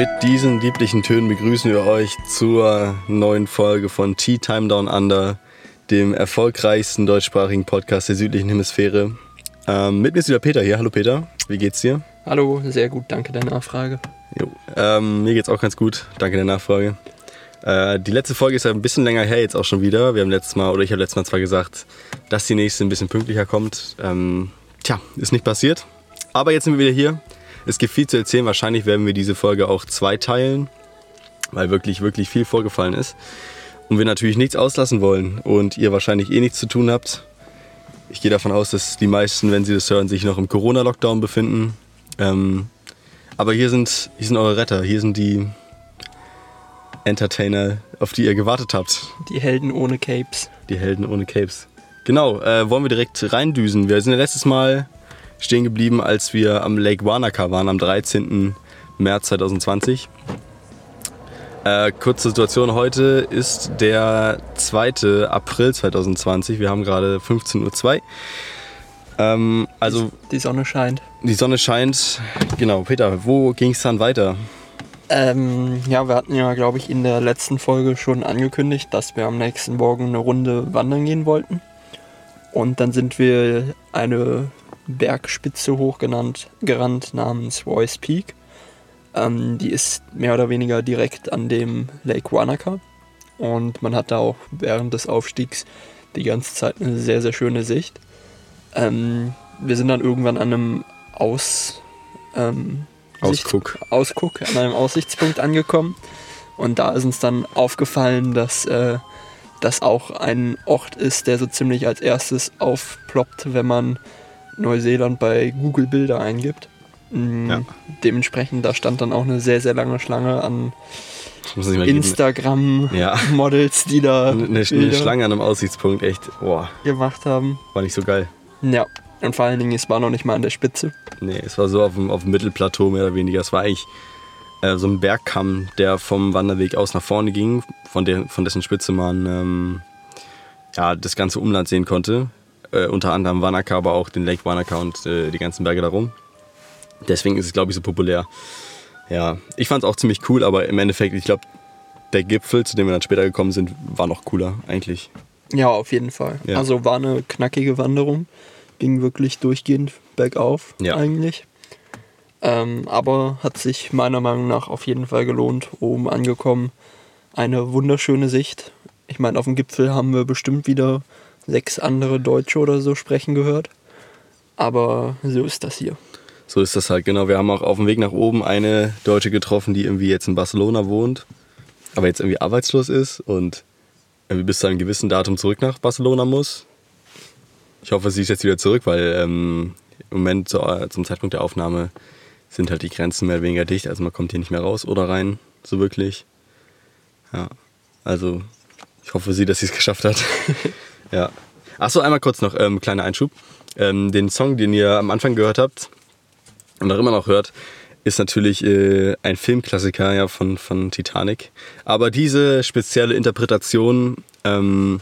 Mit diesen lieblichen Tönen begrüßen wir euch zur neuen Folge von Tea Time Down Under, dem erfolgreichsten deutschsprachigen Podcast der südlichen Hemisphäre. Ähm, mit mir ist wieder Peter hier. Hallo Peter, wie geht's dir? Hallo, sehr gut, danke der Nachfrage. Jo, ähm, mir geht's auch ganz gut, danke der Nachfrage. Äh, die letzte Folge ist ja ein bisschen länger her jetzt auch schon wieder. Wir haben letztes Mal, oder ich habe letztes Mal zwar gesagt, dass die nächste ein bisschen pünktlicher kommt. Ähm, tja, ist nicht passiert. Aber jetzt sind wir wieder hier. Es gibt viel zu erzählen. Wahrscheinlich werden wir diese Folge auch zweiteilen, weil wirklich, wirklich viel vorgefallen ist. Und wir natürlich nichts auslassen wollen und ihr wahrscheinlich eh nichts zu tun habt. Ich gehe davon aus, dass die meisten, wenn sie das hören, sich noch im Corona-Lockdown befinden. Ähm, aber hier sind, hier sind eure Retter, hier sind die Entertainer, auf die ihr gewartet habt. Die Helden ohne Capes. Die Helden ohne Capes. Genau, äh, wollen wir direkt reindüsen. Wir sind ja letztes Mal stehen geblieben, als wir am Lake Wanaka waren, am 13. März 2020. Äh, kurze Situation heute ist der 2. April 2020. Wir haben gerade 15.02 Uhr. Ähm, also Die Sonne scheint. die Sonne scheint. Genau, Peter, wo ging es dann weiter? Ähm, ja, wir hatten ja, glaube ich, in der letzten Folge schon angekündigt, dass wir am nächsten Morgen eine Runde wandern gehen wollten. Und dann sind wir eine Bergspitze hochgenannt, gerannt namens Royce Peak. Ähm, die ist mehr oder weniger direkt an dem Lake Wanaka. Und man hat da auch während des Aufstiegs die ganze Zeit eine sehr, sehr schöne Sicht. Ähm, wir sind dann irgendwann an einem Aus, ähm, Sicht- Ausguck. Ausguck, an einem Aussichtspunkt angekommen. Und da ist uns dann aufgefallen, dass äh, das auch ein Ort ist, der so ziemlich als erstes aufploppt, wenn man Neuseeland bei Google Bilder eingibt. Mm, Ja. Dementsprechend, da stand dann auch eine sehr, sehr lange Schlange an. Instagram-Models, die da Eine, eine Schlange an einem Aussichtspunkt, echt, boah, gemacht haben. war nicht so geil. Ja, und vor allen Dingen, es war noch nicht mal an der Spitze. Nee, es war so auf dem, auf dem Mittelplateau mehr oder weniger. Es war eigentlich äh, so ein Bergkamm, der vom Wanderweg aus nach vorne ging, von, der, von dessen Spitze man ähm, ja, das ganze Umland sehen konnte. Äh, unter anderem Wanaka, aber auch den Lake Wanaka und äh, die ganzen Berge darum. Deswegen ist es, glaube ich, so populär. Ja, ich fand es auch ziemlich cool, aber im Endeffekt, ich glaube, der Gipfel, zu dem wir dann später gekommen sind, war noch cooler eigentlich. Ja, auf jeden Fall. Ja. Also war eine knackige Wanderung. Ging wirklich durchgehend bergauf Ja. eigentlich. Ähm, aber hat sich meiner Meinung nach auf jeden Fall gelohnt. Oben angekommen. Eine wunderschöne Sicht. Ich meine, auf dem Gipfel haben wir bestimmt wieder sechs andere Deutsche oder so sprechen gehört. Aber so ist das hier. So ist das halt, genau. Wir haben auch auf dem Weg nach oben eine Deutsche getroffen, die irgendwie jetzt in Barcelona wohnt, aber jetzt irgendwie arbeitslos ist und irgendwie bis zu einem gewissen Datum zurück nach Barcelona muss. Ich hoffe, sie ist jetzt wieder zurück, weil ähm, im Moment zu, zum Zeitpunkt der Aufnahme sind halt die Grenzen mehr oder weniger dicht. Also man kommt hier nicht mehr raus oder rein, so wirklich. Ja, also ich hoffe sie, dass sie es geschafft hat. ja. Achso, einmal kurz noch, ähm, kleiner Einschub. Ähm, den Song, den ihr am Anfang gehört habt und auch immer noch hört, ist natürlich äh, ein Filmklassiker ja, von, von Titanic. Aber diese spezielle Interpretation ähm,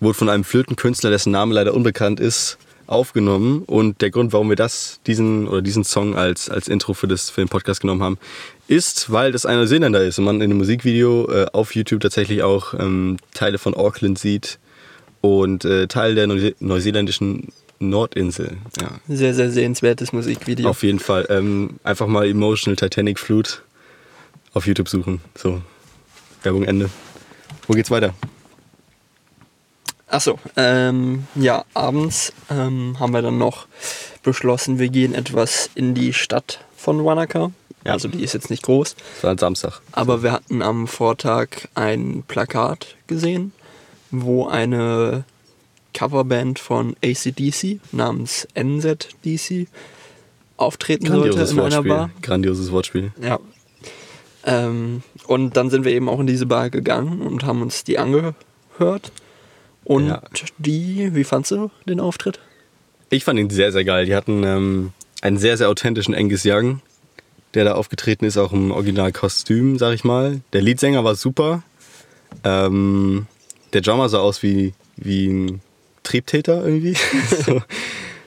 wurde von einem Flötenkünstler, dessen Name leider unbekannt ist, aufgenommen. Und der Grund, warum wir das, diesen oder diesen Song als, als Intro für, das, für den Podcast genommen haben, ist, weil das ein Neuseeländer ist und man in dem Musikvideo äh, auf YouTube tatsächlich auch ähm, Teile von Auckland sieht und äh, Teil der Neuse neuseeländischen Nordinsel. Ja. Sehr, sehr sehenswertes Musikvideo. Auf jeden Fall. Ähm, einfach mal Emotional Titanic Flute auf YouTube suchen. So, Werbung Ende. Wo geht's weiter? Achso, ähm, ja, abends ähm, haben wir dann noch beschlossen, wir gehen etwas in die Stadt von Wanaka. Ja. Also die ist jetzt nicht groß, Das war ein Samstag. aber wir hatten am Vortag ein Plakat gesehen, wo eine Coverband von ACDC namens NZDC auftreten sollte Grandioses in einer Wortspiel. Bar. Grandioses Wortspiel. Ja. Ähm, und dann sind wir eben auch in diese Bar gegangen und haben uns die angehört. Und Ja. die, wie fandst du den Auftritt? Ich fand ihn sehr, sehr geil. Die hatten ähm, einen sehr, sehr authentischen Angus Young, der da aufgetreten ist, auch im Originalkostüm, sag ich mal. Der Leadsänger war super. Ähm, der Drummer sah aus wie, wie ein Triebtäter irgendwie. so.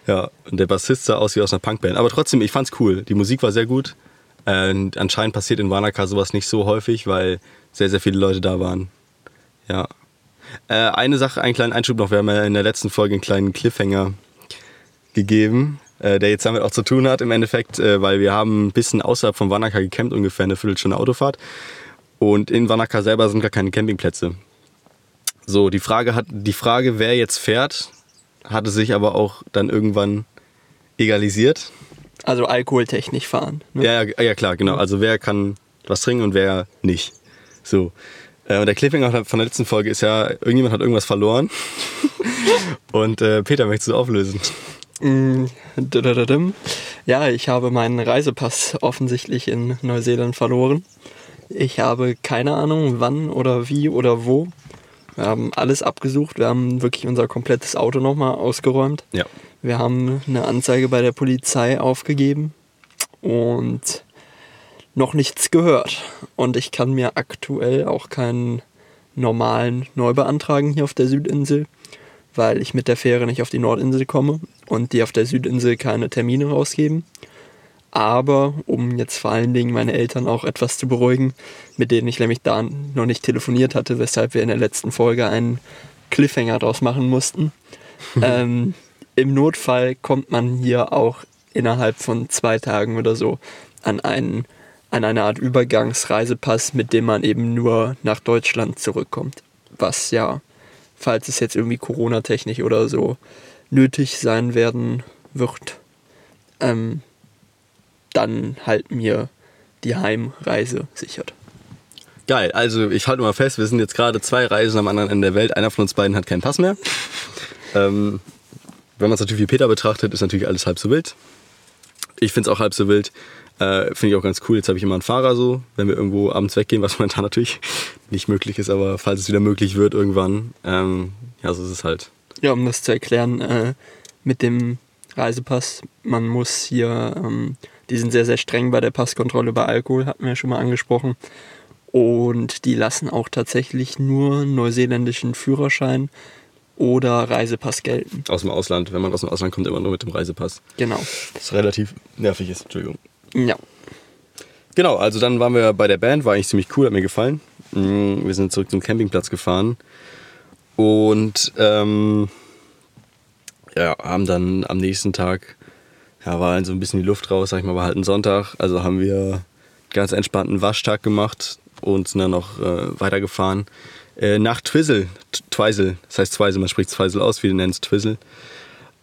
Ja, und der Bassist sah aus wie aus einer Punkband. Aber trotzdem, ich fand's cool. Die Musik war sehr gut. Und anscheinend passiert in Wanaka sowas nicht so häufig, weil sehr, sehr viele Leute da waren. Ja. Äh, eine Sache, einen kleinen Einschub noch. Wir haben ja in der letzten Folge einen kleinen Cliffhanger gegeben, äh, der jetzt damit auch zu tun hat im Endeffekt, äh, weil wir haben ein bisschen außerhalb von Wanaka gecampt, ungefähr eine Viertelstunde Autofahrt. Und in Wanaka selber sind gar keine Campingplätze. So, die Frage, hat, die Frage, wer jetzt fährt, hatte sich aber auch dann irgendwann egalisiert. Also alkoholtechnisch fahren. Ne? Ja, ja, ja, klar, genau. Also wer kann was trinken und wer nicht. So. Äh, Und der Cliffhanger von der letzten Folge ist ja, irgendjemand hat irgendwas verloren. und äh, Peter, möchtest du auflösen? Mm. Ja, ich habe meinen Reisepass offensichtlich in Neuseeland verloren. Ich habe keine Ahnung, wann oder wie oder wo. Wir haben alles abgesucht. Wir haben wirklich unser komplettes Auto nochmal ausgeräumt. Ja. Wir haben eine Anzeige bei der Polizei aufgegeben und noch nichts gehört. Und ich kann mir aktuell auch keinen normalen neu beantragen hier auf der Südinsel, weil ich mit der Fähre nicht auf die Nordinsel komme und die auf der Südinsel keine Termine rausgeben. Aber um jetzt vor allen Dingen meine Eltern auch etwas zu beruhigen, mit denen ich nämlich da noch nicht telefoniert hatte, weshalb wir in der letzten Folge einen Cliffhanger draus machen mussten. ähm, Im Notfall kommt man hier auch innerhalb von zwei Tagen oder so an einen an eine Art Übergangsreisepass, mit dem man eben nur nach Deutschland zurückkommt. Was ja, falls es jetzt irgendwie Corona-technisch oder so nötig sein werden wird, ähm, dann halt mir die Heimreise sichert. Geil, also ich halte mal fest, wir sind jetzt gerade zwei Reisen am anderen Ende der Welt. Einer von uns beiden hat keinen Pass mehr. ähm, wenn man es natürlich wie Peter betrachtet, ist natürlich alles halb so wild. Ich finde es auch halb so wild. Äh, finde ich auch ganz cool. Jetzt habe ich immer einen Fahrer so, wenn wir irgendwo abends weggehen, was momentan natürlich nicht möglich ist, aber falls es wieder möglich wird irgendwann, ähm, ja, so ist es halt. Ja, um das zu erklären, äh, mit dem Reisepass, man muss hier, ähm, die sind sehr, sehr streng bei der Passkontrolle bei Alkohol, hatten wir ja schon mal angesprochen. Und die lassen auch tatsächlich nur neuseeländischen Führerschein oder Reisepass gelten. Aus dem Ausland, wenn man aus dem Ausland kommt, immer nur mit dem Reisepass. Genau. Was relativ nervig ist, Entschuldigung. Ja. Genau, also dann waren wir bei der Band, war eigentlich ziemlich cool, hat mir gefallen. Mm, Wir sind zurück zum Campingplatz gefahren und ähm, ja, haben dann am nächsten Tag, ja, war halt so ein bisschen die Luft raus, sag ich mal, war halt ein Sonntag, also haben wir ganz entspannten Waschtag gemacht und sind dann noch äh, weitergefahren äh, nach Twizzle, T- Twizel, das heißt Twizel, man spricht Twizel aus, wir nennen es Twizzle,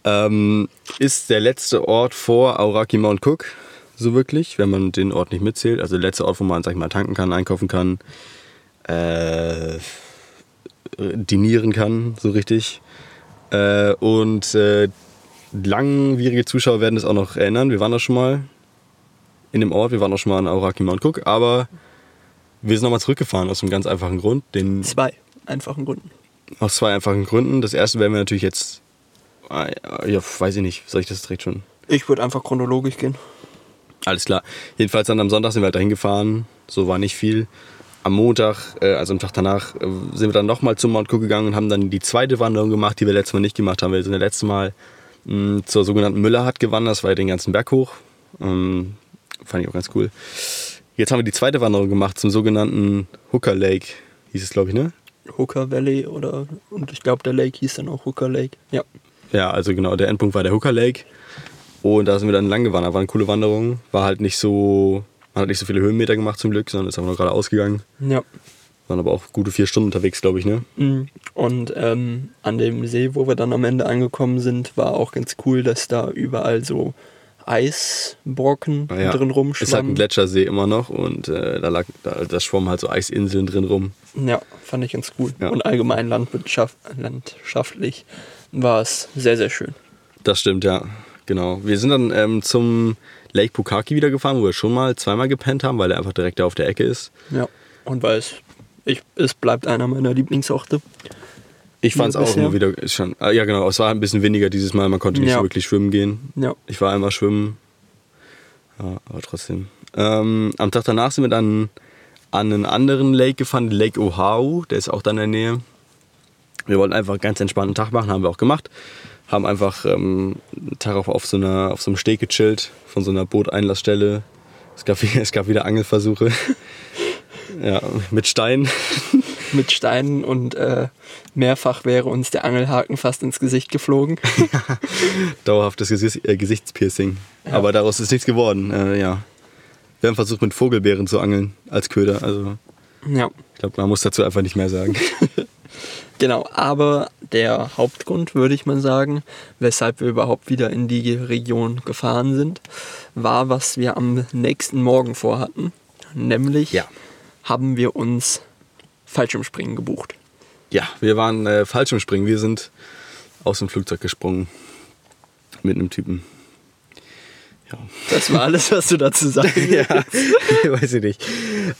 ähm, ist der letzte Ort vor Auraki Mount Cook, so wirklich, wenn man den Ort nicht mitzählt. Also der letzte Ort, wo man, sag ich mal, tanken kann, einkaufen kann, äh, dinieren kann, so richtig. Äh, und äh, langwierige Zuschauer werden das auch noch erinnern. Wir waren da schon mal in dem Ort, wir waren auch schon mal an Auraki Mount Cook, aber wir sind nochmal zurückgefahren aus einem ganz einfachen Grund. Den, Zwei einfachen Gründen. aus zwei einfachen Gründen. Das erste werden wir natürlich jetzt Ah, Ja, weiß ich nicht. Soll ich das direkt schon? Ich würde einfach chronologisch gehen. Alles klar. Jedenfalls dann am Sonntag sind wir halt dahin gefahren. So war nicht viel. Am Montag, äh, also am Tag danach, äh, sind wir dann nochmal zum Mount Cook gegangen und haben dann die zweite Wanderung gemacht, die wir letztes Mal nicht gemacht haben. Wir sind das letzte Mal mh, zur sogenannten Müllerhut gewandert. Das war ja den ganzen Berg hoch. Ähm, fand ich auch ganz cool. Jetzt haben wir die zweite Wanderung gemacht zum sogenannten Hooker Lake, hieß es glaube ich, ne? Hooker Valley oder und ich glaube der Lake hieß dann auch Hooker Lake. Ja. Ja, also genau, der Endpunkt war der Hooker Lake. Und da sind wir dann lang gewandert. War eine coole Wanderung. War halt nicht so, man hat nicht so viele Höhenmeter gemacht zum Glück, sondern ist einfach nur gerade ausgegangen. Ja. Waren aber auch gute vier Stunden unterwegs, glaube ich, ne? Mm, Und ähm, an dem See, wo wir dann am Ende angekommen sind, war auch ganz cool, dass da überall so Eisbrocken Ah ja, drin Ist halt ein rumschwammen. Gletschersee immer noch und äh, da, lag, da, da schwommen halt so Eisinseln drin rum. ja, fand ich ganz cool. Ja. Und allgemein landwirtschaft, landschaftlich war es sehr, sehr schön. Das stimmt, ja. Genau. Wir sind dann ähm, zum Lake Pukaki wieder gefahren, wo wir schon mal zweimal gepennt haben, weil er einfach direkt da auf der Ecke ist. Ja. Und weil es, ich, es bleibt einer meiner Lieblingsorte. Ich fand es auch bisher. immer wieder schon. ah, Ja, genau. Es war ein bisschen weniger dieses Mal. Man konnte nicht Ja. wirklich schwimmen gehen. Ja. Ich war einmal schwimmen. Ja, aber trotzdem. Ähm, am Tag danach sind wir dann an einen anderen Lake gefahren, Lake Oahu. Der ist auch da in der Nähe. Wir wollten einfach einen ganz entspannten Tag machen, haben wir auch gemacht. Haben einfach ähm, einen Tag auf, auf, so einer, auf so einem Steg gechillt, von so einer Booteinlassstelle. Es gab, es gab wieder Angelversuche. Ja, mit Steinen. Mit Steinen und äh, mehrfach wäre uns der Angelhaken fast ins Gesicht geflogen. dauerhaftes Gesicht, äh, Gesichtspiercing. Aber daraus ist nichts geworden. Äh, ja. Wir haben versucht, mit Vogelbeeren zu angeln als Köder. Also ja. ich glaube, man muss dazu einfach nicht mehr sagen. Genau, aber der Hauptgrund, würde ich mal sagen, weshalb wir überhaupt wieder in die Region gefahren sind, war, was wir am nächsten Morgen vorhatten. Nämlich Ja. Haben wir uns Fallschirmspringen gebucht. ja, wir waren äh, Fallschirmspringen. Wir sind aus dem Flugzeug gesprungen. Mit einem Typen. Ja. Das war alles, was du dazu sagen ja, weiß ich nicht.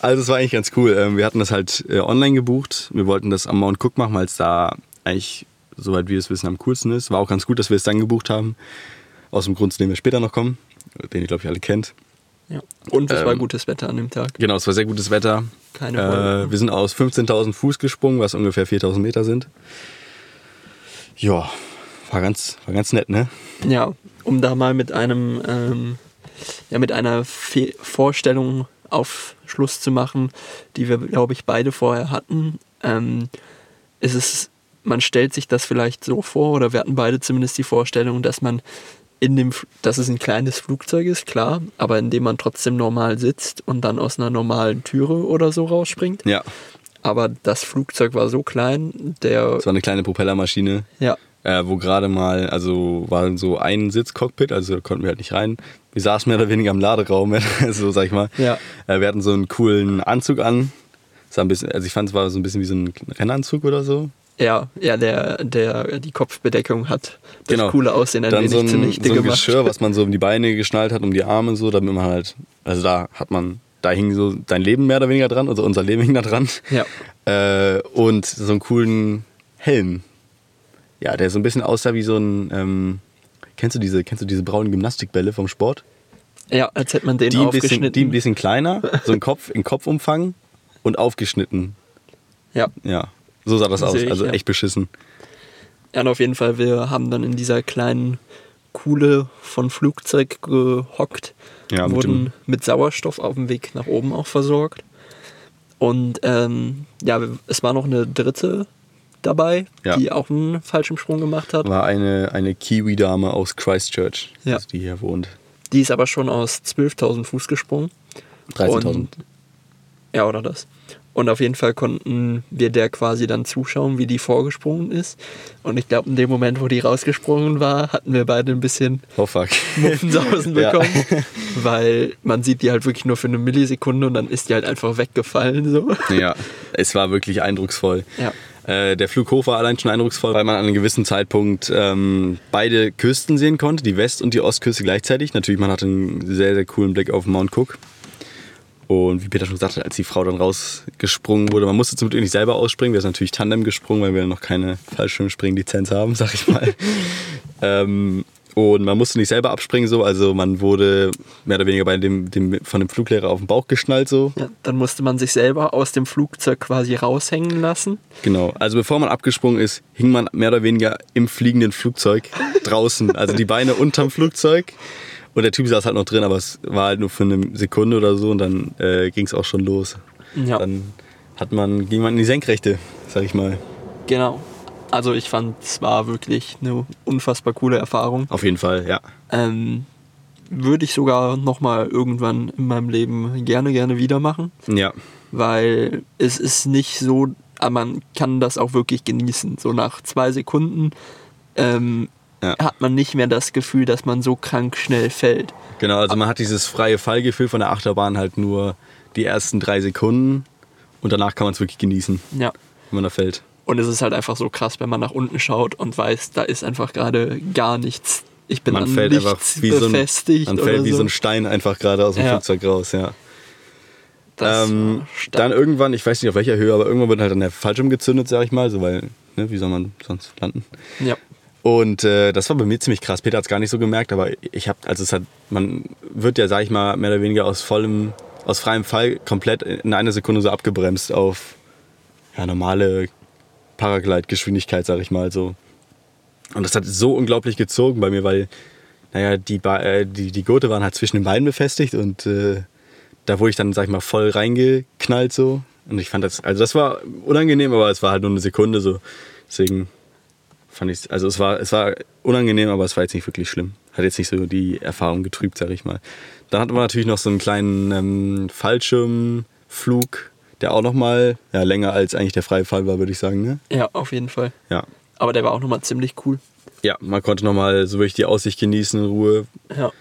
Also es war eigentlich ganz cool. Ähm, Wir hatten das halt äh, online gebucht. Wir wollten das am Mount Cook machen, weil es da eigentlich, soweit wir es wissen, am coolsten ist. War auch ganz gut, dass wir es dann gebucht haben. Aus dem Grund, zu dem wir später noch kommen. Den ihr, glaube ich, alle kennt. Ja. Und es war Ähm, gutes Wetter an dem Tag. Genau, es war sehr gutes Wetter. Keine Äh, wir sind aus 15.000 Fuß gesprungen, was ungefähr 4.000 Meter sind. Ja, war ganz, war ganz nett, ne? Ja, um da mal mit einem, ähm, ja, mit einer Fe Vorstellung auf Schluss zu machen, die wir, glaube ich, beide vorher hatten, ähm, ist es, man stellt sich das vielleicht so vor, oder wir hatten beide zumindest die Vorstellung, dass man in dem, dass es ein kleines Flugzeug ist, klar, aber in dem man trotzdem normal sitzt und dann aus einer normalen Türe oder so rausspringt. Ja, Aber das Flugzeug war so klein, der, es war eine kleine Propellermaschine, ja, äh, wo gerade mal, also war so ein Sitzcockpit, also da konnten wir halt nicht rein. Wir saßen mehr oder weniger im Laderaum, so sag ich mal. Ja. Äh, wir hatten so einen coolen Anzug an. Bisschen, also ich fand es war so ein bisschen wie so ein Rennanzug oder so. Ja, ja, der, der die Kopfbedeckung hat das Genau. coole Aussehen ein Dann wenig so ein, zunichte so ein gemacht. Geschirr, was man so um die Beine geschnallt hat, um die Arme so, damit man halt, also da hat man, da hing so dein Leben mehr oder weniger dran, also unser Leben hing da dran. Ja. Äh, und so einen coolen Helm. Ja, der so ein bisschen aussah wie so ein, ähm, kennst du diese, kennst du diese braunen Gymnastikbälle vom Sport? ja, als hätte man den Die ein, bisschen, aufgeschnitten. die ein bisschen kleiner, so ein Kopf, in Kopfumfang und aufgeschnitten. ja. Ja, so sah das aus, ich, also ja. echt beschissen. ja, und auf jeden Fall, wir haben dann in dieser kleinen Kuhle von Flugzeug gehockt, Ja, wurden mit Sauerstoff auf dem Weg nach oben auch versorgt. Und ähm, ja, es war noch eine dritte dabei, Ja. die auch einen Fallschirmsprung gemacht hat. War eine, eine Kiwi-Dame aus Christchurch, Ja. also die hier wohnt. Die ist aber schon aus 12.000 Fuß gesprungen. 13.000. Und- Ja, oder das. Und auf jeden Fall konnten wir der quasi dann zuschauen, wie die vorgesprungen ist. Und ich glaube, in dem Moment, wo die rausgesprungen war, hatten wir beide ein bisschen Oh fuck. Muffensausen Ja. bekommen. Weil man sieht die halt wirklich nur für eine Millisekunde und dann ist die halt einfach weggefallen. So. Ja, es war wirklich eindrucksvoll. Ja. Äh, der Flug hoch war allein schon eindrucksvoll, weil man an einem gewissen Zeitpunkt ähm, beide Küsten sehen konnte, die West- und die Ostküste gleichzeitig. Natürlich, man hatte einen sehr, sehr coolen Blick auf Mount Cook. Und wie Peter schon gesagt hat, als die Frau dann rausgesprungen wurde, man musste zum Glück nicht selber ausspringen, wir sind natürlich Tandem gesprungen, weil wir noch keine Fallschirmspringen-Lizenz haben, sag ich mal. ähm, und man musste nicht selber abspringen, so, also man wurde mehr oder weniger bei dem, dem, von dem Fluglehrer auf den Bauch geschnallt, so. Ja, dann musste man sich selber aus dem Flugzeug quasi raushängen lassen. Genau, also bevor man abgesprungen ist, hing man mehr oder weniger im fliegenden Flugzeug draußen. Also die Beine unterm Flugzeug. Und der Typ saß halt noch drin, aber es war halt nur für eine Sekunde oder so und dann äh, ging es auch schon los. Ja. Dann hat man, ging man in die Senkrechte, sag ich mal. Genau. Also ich fand, es war wirklich eine unfassbar coole Erfahrung. Auf jeden Fall, ja. Ähm, würde ich sogar nochmal irgendwann in meinem Leben gerne, gerne wieder machen. Ja, weil es ist nicht so, aber man kann das auch wirklich genießen. So nach zwei Sekunden ähm, Ja. hat man nicht mehr das Gefühl, dass man so krank schnell fällt. genau. Also man hat dieses freie Fallgefühl von der Achterbahn halt nur die ersten drei Sekunden und danach kann man es wirklich genießen, Ja. wenn man da fällt. Und es ist halt einfach so krass, wenn man nach unten schaut und weiß, da ist einfach gerade gar nichts. Ich bin Man an fällt nichts einfach so, ein, befestigt man oder fällt wie so. so ein Stein einfach gerade aus dem Ja. Flugzeug raus, ja. Das Ähm, dann irgendwann, ich weiß nicht auf welcher Höhe, aber irgendwann wird halt dann der Fallschirm gezündet, sag ich mal, so weil, ne, wie soll man sonst landen? ja. Und äh, das war bei mir ziemlich krass. Peter hat es gar nicht so gemerkt, aber ich habe, also es hat, man wird ja, sag ich mal, mehr oder weniger aus vollem, aus freiem Fall komplett in einer Sekunde so abgebremst auf ja, normale Paraglide-Geschwindigkeit, sag ich mal so. Und das hat so unglaublich gezogen bei mir, weil, naja, die, Ba- äh, die, die Gurte waren halt zwischen den Beinen befestigt und äh, da wurde ich dann, sag ich mal, voll reingeknallt so. Und ich fand das, also das war unangenehm, aber es war halt nur eine Sekunde so. Deswegen fand ich, also es war, es war unangenehm, aber es war jetzt nicht wirklich schlimm. Hat jetzt nicht so die Erfahrung getrübt, sag ich mal. Dann hatten wir natürlich noch so einen kleinen ähm, Fallschirmflug, der auch nochmal ja, länger als eigentlich der freie Fall war, würde ich sagen. Ne? ja, auf jeden Fall. Ja. Aber der war auch nochmal ziemlich cool. Ja, man konnte nochmal so wirklich die Aussicht genießen in Ruhe. Ja.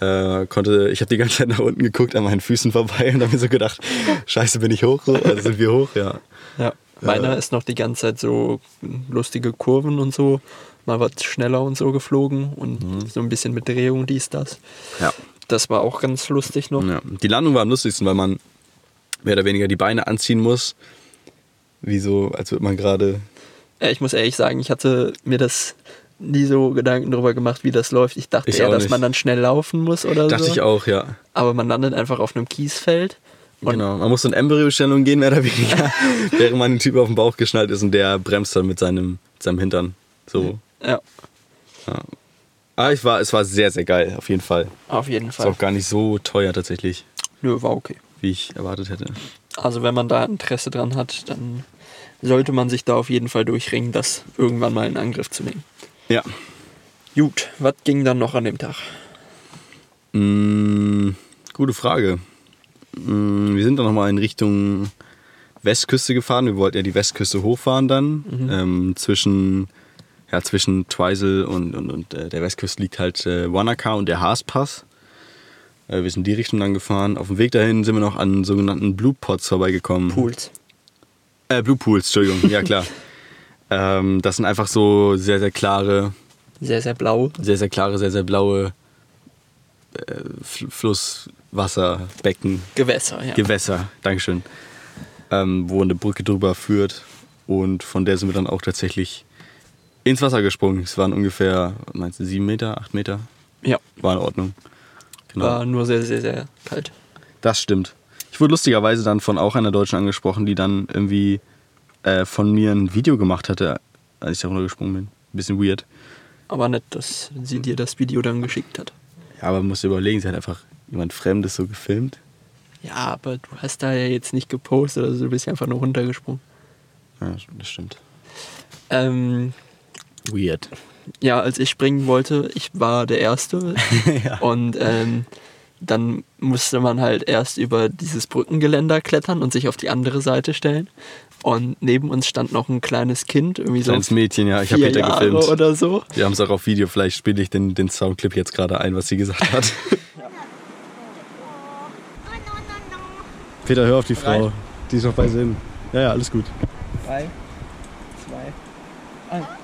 Äh, konnte, ich habe die ganze Zeit nach unten geguckt, an meinen Füßen vorbei und habe mir so gedacht, scheiße, bin ich hoch? So? Also sind wir hoch, ja. Ja. Meiner ist noch die ganze Zeit so lustige Kurven und so. Mal was schneller und so geflogen und so ein bisschen mit Drehung, dies, das. Ja. Das war auch ganz lustig noch. ja. Die Landung war am lustigsten, weil man mehr oder weniger die Beine anziehen muss. Wie so, als würde man gerade Ja, ich muss ehrlich sagen, ich hatte mir das nie so Gedanken darüber gemacht, wie das läuft. Ich dachte Ich eher, dass nicht. man dann schnell laufen muss oder Dachte so. ich auch, ja. Aber man landet einfach auf einem Kiesfeld. Und genau. Man muss so in Embryostellung gehen, mehr oder weniger, während man den Typ auf den Bauch geschnallt ist und der bremst dann mit seinem, mit seinem Hintern. So. ja, Ah, ich war, es war sehr, sehr geil, auf jeden Fall. auf jeden Ist Fall. auch gar nicht so teuer tatsächlich, Nö, war okay. wie ich erwartet hätte. Also wenn man da Interesse dran hat, dann sollte man sich da auf jeden Fall durchringen, das irgendwann mal in Angriff zu nehmen. Ja. Gut, was ging dann noch an dem Tag? Mm, gute Frage. Mm, wir sind dann nochmal in Richtung Westküste gefahren. Wir wollten ja die Westküste hochfahren dann. Ähm, zwischen, ja, zwischen Twizel und, und, und äh, der Westküste liegt halt äh, Wanaka und der Haaspass. Äh, wir sind die Richtung dann gefahren. Auf dem Weg dahin sind wir noch an sogenannten Blue Pots vorbeigekommen. Pools. Äh, Blue Pools, Entschuldigung, ja klar. ähm, das sind einfach so sehr, sehr klare, Sehr, sehr blau. sehr, sehr klare, sehr, sehr blaue äh, Flusswasserbecken, Gewässer, ja. Gewässer, Dankeschön, ähm, wo eine Brücke drüber führt. Und von der sind wir dann auch tatsächlich ins Wasser gesprungen. Es waren ungefähr, meinst du, sieben Meter, acht Meter? ja, War in Ordnung. Genau. war nur sehr, sehr, sehr kalt. Das stimmt. Ich wurde lustigerweise dann von auch einer Deutschen angesprochen, die dann irgendwie äh, von mir ein Video gemacht hatte, als ich da runtergesprungen bin. Ein bisschen weird. Aber nett, dass sie dir das Video dann geschickt hat. Ja, aber man muss überlegen, sie hat einfach jemand Fremdes so gefilmt. Ja, aber du hast da ja jetzt nicht gepostet, also du bist ja einfach nur runtergesprungen. Ja, das stimmt. Ähm, Weird. ja, als ich springen wollte, ich war der Erste. ja. Und ähm, dann musste man halt erst über dieses Brückengeländer klettern und sich auf die andere Seite stellen. Und neben uns stand noch ein kleines Kind, irgendwie so Kleines Mädchen, ja, ich habe Peter Jahre gefilmt. oder so. Wir haben es auch auf Video, vielleicht spiele ich den, den Soundclip jetzt gerade ein, was sie gesagt hat. Peter, hör auf die Frau. Die ist noch bei Sinn. Ja, ja, alles gut. Drei, zwei, eins.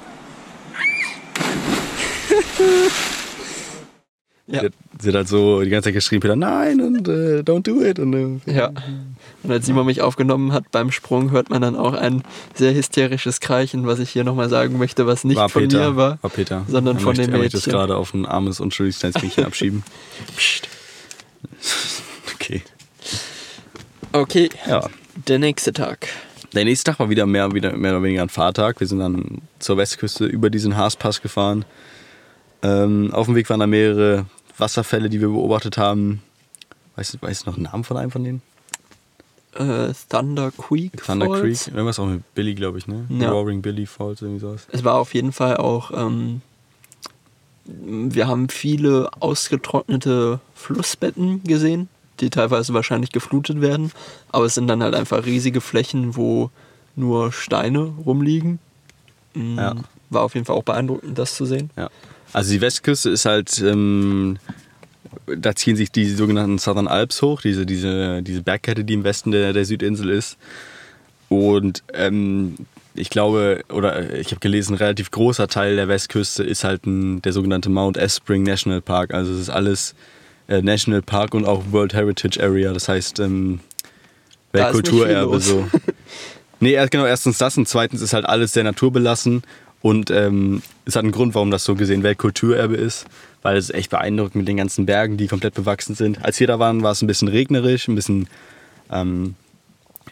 Ja. Sie hat halt so die ganze Zeit geschrien, Peter, nein und äh, don't do it. Und, äh, Ja. Und als Simon mich aufgenommen hat beim Sprung, hört man dann auch ein sehr hysterisches Kreichen, was ich hier nochmal sagen möchte, was nicht war von Peter, mir war, Peter. sondern er von möchte, dem Er möchte es Mädchen. gerade auf ein armes, unschuldiges kleines Mädchen abschieben. Psst. Okay. Ja. der nächste Tag. Der nächste Tag war wieder mehr, wieder mehr oder weniger ein Fahrtag. Wir sind dann zur Westküste über diesen Haaspass gefahren. Ähm, auf dem Weg waren da mehrere Wasserfälle, die wir beobachtet haben. Weißt du, weißt du noch einen Namen von einem von denen? Äh, Thunder Creek Thunder Falls. Creek. Irgendwas auch mit Billy, glaube ich, ne? Ja. Roaring Billy Falls, irgendwie sowas. Es war auf jeden Fall auch, ähm, wir haben viele ausgetrocknete Flussbetten gesehen, die teilweise wahrscheinlich geflutet werden, aber es sind dann halt einfach riesige Flächen, wo nur Steine rumliegen. Mm, Ja. War auf jeden Fall auch beeindruckend, das zu sehen. Ja. Also die Westküste ist halt, ähm, da ziehen sich die sogenannten Southern Alps hoch, diese, diese, diese Bergkette, die im Westen der, der Südinsel ist. Und ähm, ich glaube, oder ich habe gelesen, ein relativ großer Teil der Westküste ist halt ein, der sogenannte Mount Espring National Park. Also es ist alles äh, National Park und auch World Heritage Area, das heißt ähm, Weltkulturerbe so. Nee, erst- genau, erstens das und zweitens ist halt alles sehr naturbelassen und ähm, es hat einen Grund, warum das so gesehen Weltkulturerbe ist, weil es ist echt beeindruckend mit den ganzen Bergen, die komplett bewachsen sind. Als wir da waren, war es ein bisschen regnerisch, ein bisschen ähm,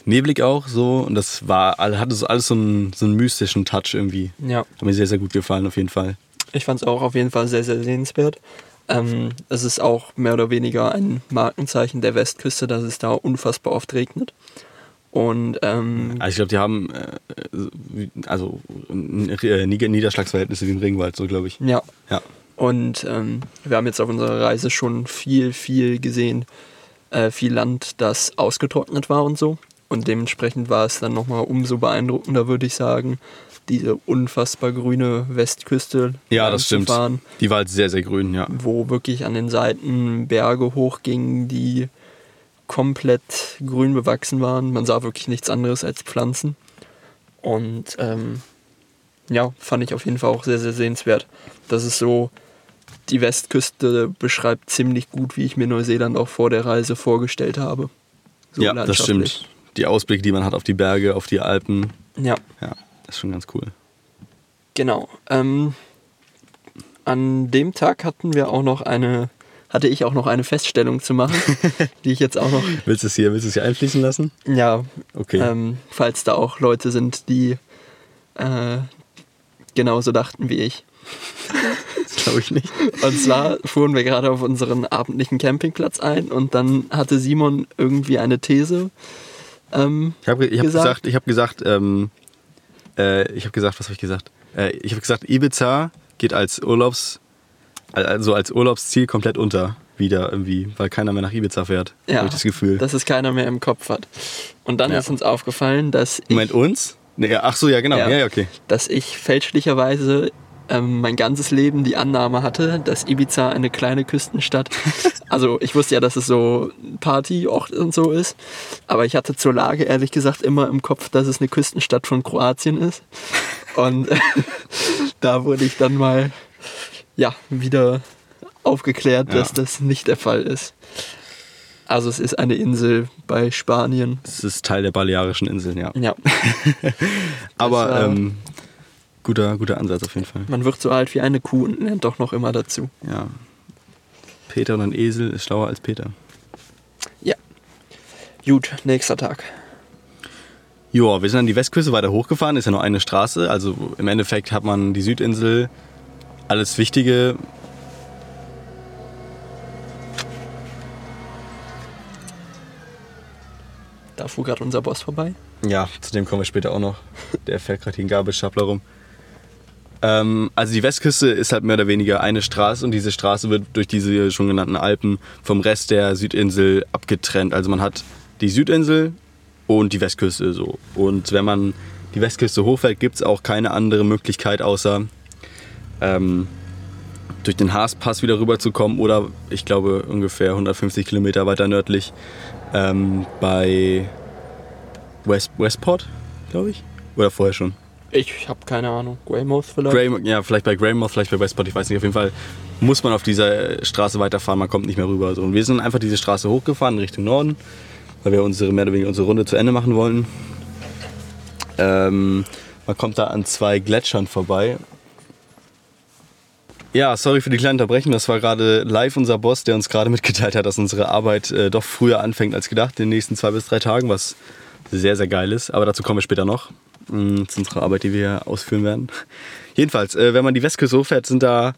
neblig auch so und das war, all- hatte so alles so einen, so einen mystischen Touch irgendwie. Ja. Hat mir sehr, sehr gut gefallen auf jeden Fall. Ich fand es auch auf jeden Fall sehr, sehr sehenswert. Ähm, es ist auch mehr oder weniger ein Markenzeichen der Westküste, dass es da unfassbar oft regnet. Und ähm, Also ich glaube, die haben äh, also äh, Nieder- Niederschlagsverhältnisse wie im Regenwald, so glaube ich. ja, Ja. Und ähm, wir haben jetzt auf unserer Reise schon viel, viel gesehen, äh, viel Land, das ausgetrocknet war und so. Und dementsprechend war es dann nochmal umso beeindruckender, würde ich sagen, diese unfassbar grüne Westküste Ja, das stimmt. fahren, Die war halt sehr, sehr grün, ja. wo wirklich an den Seiten Berge hochgingen, die komplett grün bewachsen waren. Man sah wirklich nichts anderes als Pflanzen. Und ähm, ja, fand ich auf jeden Fall auch sehr, sehr sehenswert. Das ist so, die Westküste beschreibt ziemlich gut, wie ich mir Neuseeland auch vor der Reise vorgestellt habe. So ja, das stimmt. Die Ausblicke, die man hat auf die Berge, auf die Alpen, Ja, ja, das ist schon ganz cool. genau. Ähm, an dem Tag hatten wir auch noch eine, hatte ich auch noch eine Feststellung zu machen, die ich jetzt auch noch, Willst du es hier, willst du es hier einfließen lassen? ja, Okay. ähm, falls da auch Leute sind, die äh, genauso dachten wie ich. das glaube ich nicht. Und zwar fuhren wir gerade auf unseren abendlichen Campingplatz ein und dann hatte Simon irgendwie eine These. Ähm, Ich habe hab Gesagt? gesagt, ich habe gesagt, ähm, äh, ich habe gesagt, was habe ich gesagt? Äh, ich habe gesagt, Ibiza geht als Urlaubs, also als Urlaubsziel komplett unter wieder irgendwie, weil keiner mehr nach Ibiza fährt. ja, Habe ich das Gefühl. dass es keiner mehr im Kopf hat. Und dann Ja. ist uns aufgefallen, dass ich, Moment, uns? Nee, ja, ach so, ja, genau. Ja. Ja, ja, okay. dass ich fälschlicherweise ähm, mein ganzes Leben die Annahme hatte, dass Ibiza eine kleine Küstenstadt. Also ich wusste ja, dass es so ein Partyort und so ist, aber ich hatte zur Lage ehrlich gesagt immer im Kopf, dass es eine Küstenstadt von Kroatien ist. Und da wurde ich dann mal ja wieder aufgeklärt, dass Ja. das nicht der Fall ist. Also es ist eine Insel bei Spanien. Es ist Teil der Balearischen Inseln, ja. Ja, Aber ähm, guter, guter Ansatz auf jeden Fall. man wird so alt wie eine Kuh und lernt doch noch immer dazu. Ja. Peter und ein Esel ist schlauer als Peter. Ja. Gut, nächster Tag. Ja, wir sind an die Westküste weiter hochgefahren, ist ja nur eine Straße. Also im Endeffekt hat man die Südinsel, alles Wichtige. Da fuhr gerade unser Boss vorbei. Ja, zu dem kommen wir später auch noch. Der fährt gerade hier einen Gabelstapler rum. Ähm, also die Westküste ist halt mehr oder weniger eine Straße und diese Straße wird durch diese schon genannten Alpen vom Rest der Südinsel abgetrennt. Also man hat die Südinsel und die Westküste so. Und wenn man die Westküste hochfährt, gibt es auch keine andere Möglichkeit, außer ähm, durch den Haaspass wieder rüberzukommen oder ich glaube ungefähr 150 Kilometer weiter nördlich ähm, bei West, Westport, glaube ich. Oder vorher schon. Ich habe keine Ahnung. Greymouth vielleicht? Grey, ja, vielleicht bei Greymouth, vielleicht bei Westport, ich weiß nicht. Auf jeden Fall muss man auf dieser Straße weiterfahren, man kommt nicht mehr rüber. Und wir sind einfach diese Straße hochgefahren Richtung Norden, weil wir unsere, mehr oder weniger unsere Runde zu Ende machen wollten. Ähm, man kommt da an zwei Gletschern vorbei. Ja, sorry für die kleine Unterbrechung. Das war gerade live unser Boss, der uns gerade mitgeteilt hat, dass unsere Arbeit äh, doch früher anfängt als gedacht, in den nächsten zwei bis drei Tagen, was sehr, sehr geil ist. Aber dazu kommen wir später noch. Zu unserer Arbeit, die wir ausführen werden. Jedenfalls, äh, wenn man die Westküste hochfährt, sind da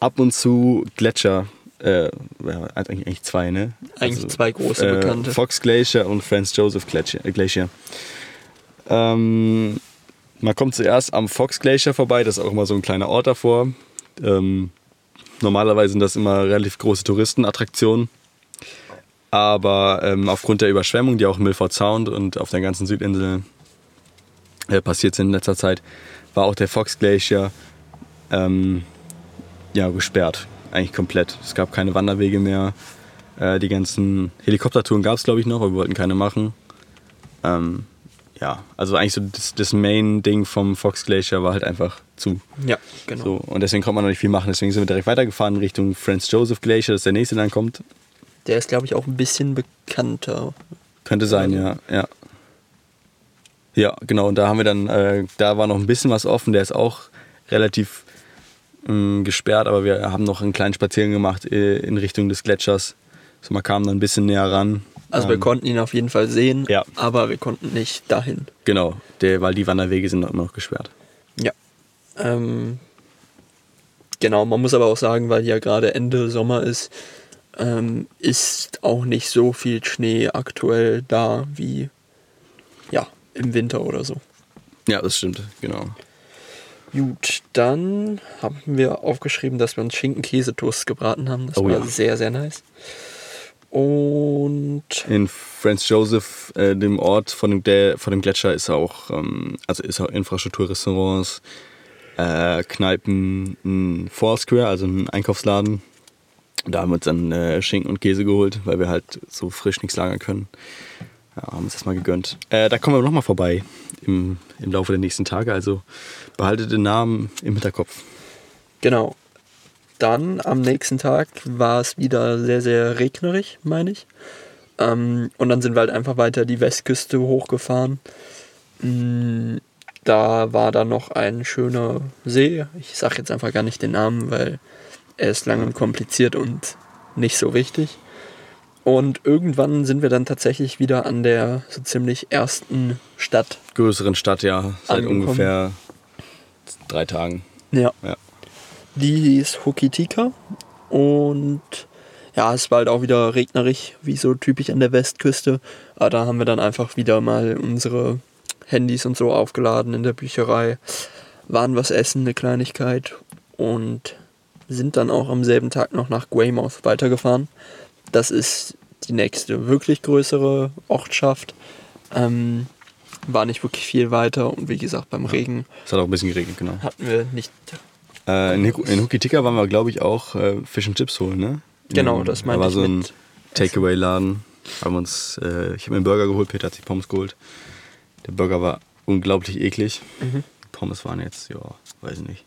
ab und zu Gletscher. Äh, eigentlich, eigentlich zwei, ne? Eigentlich zwei große äh, bekannte. Fox Glacier und Franz Joseph Glacier. äh, Glacier. Ähm, man kommt zuerst am Fox Glacier vorbei, das ist auch immer so ein kleiner Ort davor. Ähm, normalerweise sind das immer relativ große Touristenattraktionen. Aber ähm, aufgrund der Überschwemmung, die auch im Milford Sound und auf der ganzen Südinsel äh, passiert sind in letzter Zeit, war auch der Fox Glacier ähm, ja, gesperrt. Eigentlich komplett. Es gab keine Wanderwege mehr. Äh, die ganzen Helikoptertouren gab es, glaube ich, noch, aber wir wollten keine machen. Ähm, ja, also eigentlich so das, das Main-Ding vom Fox Glacier war halt einfach zu. Ja, genau. So, und deswegen konnte man noch nicht viel machen. Deswegen sind wir direkt weitergefahren Richtung Franz Joseph Glacier, das ist der nächste, der dann kommt. Der ist, glaube ich, auch ein bisschen bekannter. Könnte sein, ja, ja. Ja, genau. Und da haben wir dann, äh, da war noch ein bisschen was offen. Der ist auch relativ mh, gesperrt, aber wir haben noch einen kleinen Spaziergang gemacht äh, in Richtung des Gletschers. So, man kam dann ein bisschen näher ran. Also wir Ähm, konnten ihn auf jeden Fall sehen, Ja. aber wir konnten nicht dahin. Genau, der, weil die Wanderwege sind noch immer noch gesperrt. Ja. Ähm, genau, man muss aber auch sagen, weil ja gerade Ende Sommer ist, ähm, ist auch nicht so viel Schnee aktuell da wie im Winter oder so. Ja, das stimmt, genau. Gut, dann haben wir aufgeschrieben, dass wir uns Schinken-Käsetoast gebraten haben. Das Oh war ja. sehr, sehr nice. Und In Franz Joseph, äh, dem Ort von dem, der, von dem Gletscher, ist auch, ähm, also ist auch Infrastruktur, Restaurants, äh, Kneipen, ein Foursquare, also ein Einkaufsladen. Da haben wir uns dann äh, Schinken und Käse geholt, weil wir halt so frisch nichts lagern können. Ja, haben uns das mal gegönnt. Äh, da kommen wir nochmal vorbei im, im Laufe der nächsten Tage, also behaltet den Namen im Hinterkopf. Genau. Dann am nächsten Tag war es wieder sehr, sehr regnerig, meine ich. Ähm, und dann sind wir halt einfach weiter die Westküste hochgefahren. Mm, Da war dann noch ein schöner See. Ich sage jetzt einfach gar nicht den Namen, weil er ist lang und kompliziert und nicht so wichtig. Und irgendwann sind wir dann tatsächlich wieder an der so ziemlich ersten Stadt. Größeren Stadt, ja, seit Angekommen. ungefähr drei Tagen. Ja. Ja. Die hieß Hokitika und ja, es war halt auch wieder regnerig, wie so typisch an der Westküste. Aber da haben wir dann einfach wieder mal unsere Handys und so aufgeladen in der Bücherei, waren was essen, eine Kleinigkeit und sind dann auch am selben Tag noch nach Greymouth weitergefahren. Das ist die nächste wirklich größere Ortschaft. Ähm, war nicht wirklich viel weiter und wie gesagt, beim Regen Es hat auch ein bisschen geregnet, genau. hatten wir nicht Äh, in, in Hukitika waren wir, glaube ich, auch äh, Fish and Chips holen, ne? Genau, das Da meinte war ich so ein Takeaway-Laden. Haben uns, äh, ich habe mir einen Burger geholt, Peter hat sich Pommes geholt. Der Burger war unglaublich eklig. Mhm. Pommes waren jetzt, ja, weiß ich nicht.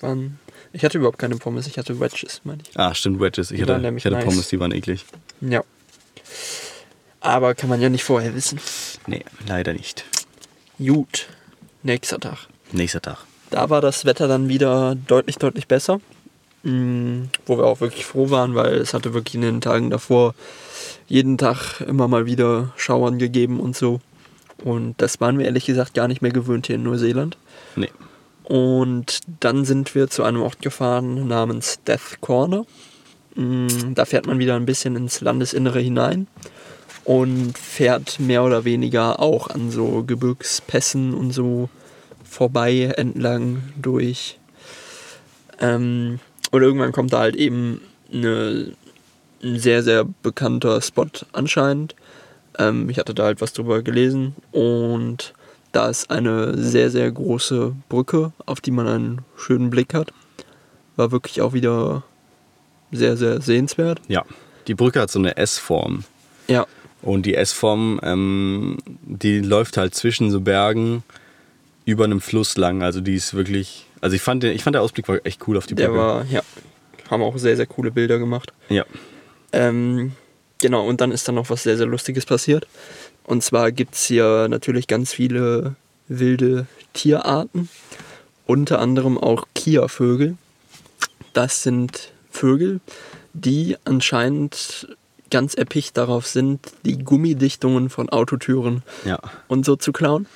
Waren. Ich hatte überhaupt keine Pommes, ich hatte Wedges, meine ich. Ah, stimmt, Wedges. Ich Die hatte, ich hatte nice. Pommes, die waren eklig. Ja. Aber kann man ja nicht vorher wissen. Nee, leider nicht. Gut. Nächster Tag. Nächster Tag. Da war das Wetter dann wieder deutlich, deutlich besser. Mm, Wo wir auch wirklich froh waren, weil es hatte wirklich in den Tagen davor jeden Tag immer mal wieder Schauern gegeben und so. Und das waren wir ehrlich gesagt gar nicht mehr gewöhnt hier in Neuseeland. Nee. Und dann sind wir zu einem Ort gefahren namens Death Corner. Mm, Da fährt man wieder ein bisschen ins Landesinnere hinein und fährt mehr oder weniger auch an so Gebirgspässen und so vorbei entlang durch. Ähm, und irgendwann kommt da halt eben eine, ein sehr, sehr bekannter Spot anscheinend. Ähm, ich hatte da halt was drüber gelesen und da ist eine sehr, sehr große Brücke, auf die man einen schönen Blick hat. War wirklich auch wieder sehr, sehr sehenswert. Ja. Die Brücke hat so eine S-Form. Ja, Und die S-Form, ähm, die läuft halt zwischen so Bergen über einem Fluss lang. Also die ist wirklich. Also ich fand, den, ich fand der Ausblick war echt cool auf die Brücke. Der war, ja, haben auch sehr, sehr coole Bilder gemacht. Ja. Ähm, genau, und dann ist dann noch was sehr, sehr Lustiges passiert. Und zwar gibt es hier natürlich ganz viele wilde Tierarten, unter anderem auch Kia-Vögel. Das sind Vögel, die anscheinend ganz erpicht darauf sind, die Gummidichtungen von Autotüren Ja. und so zu klauen.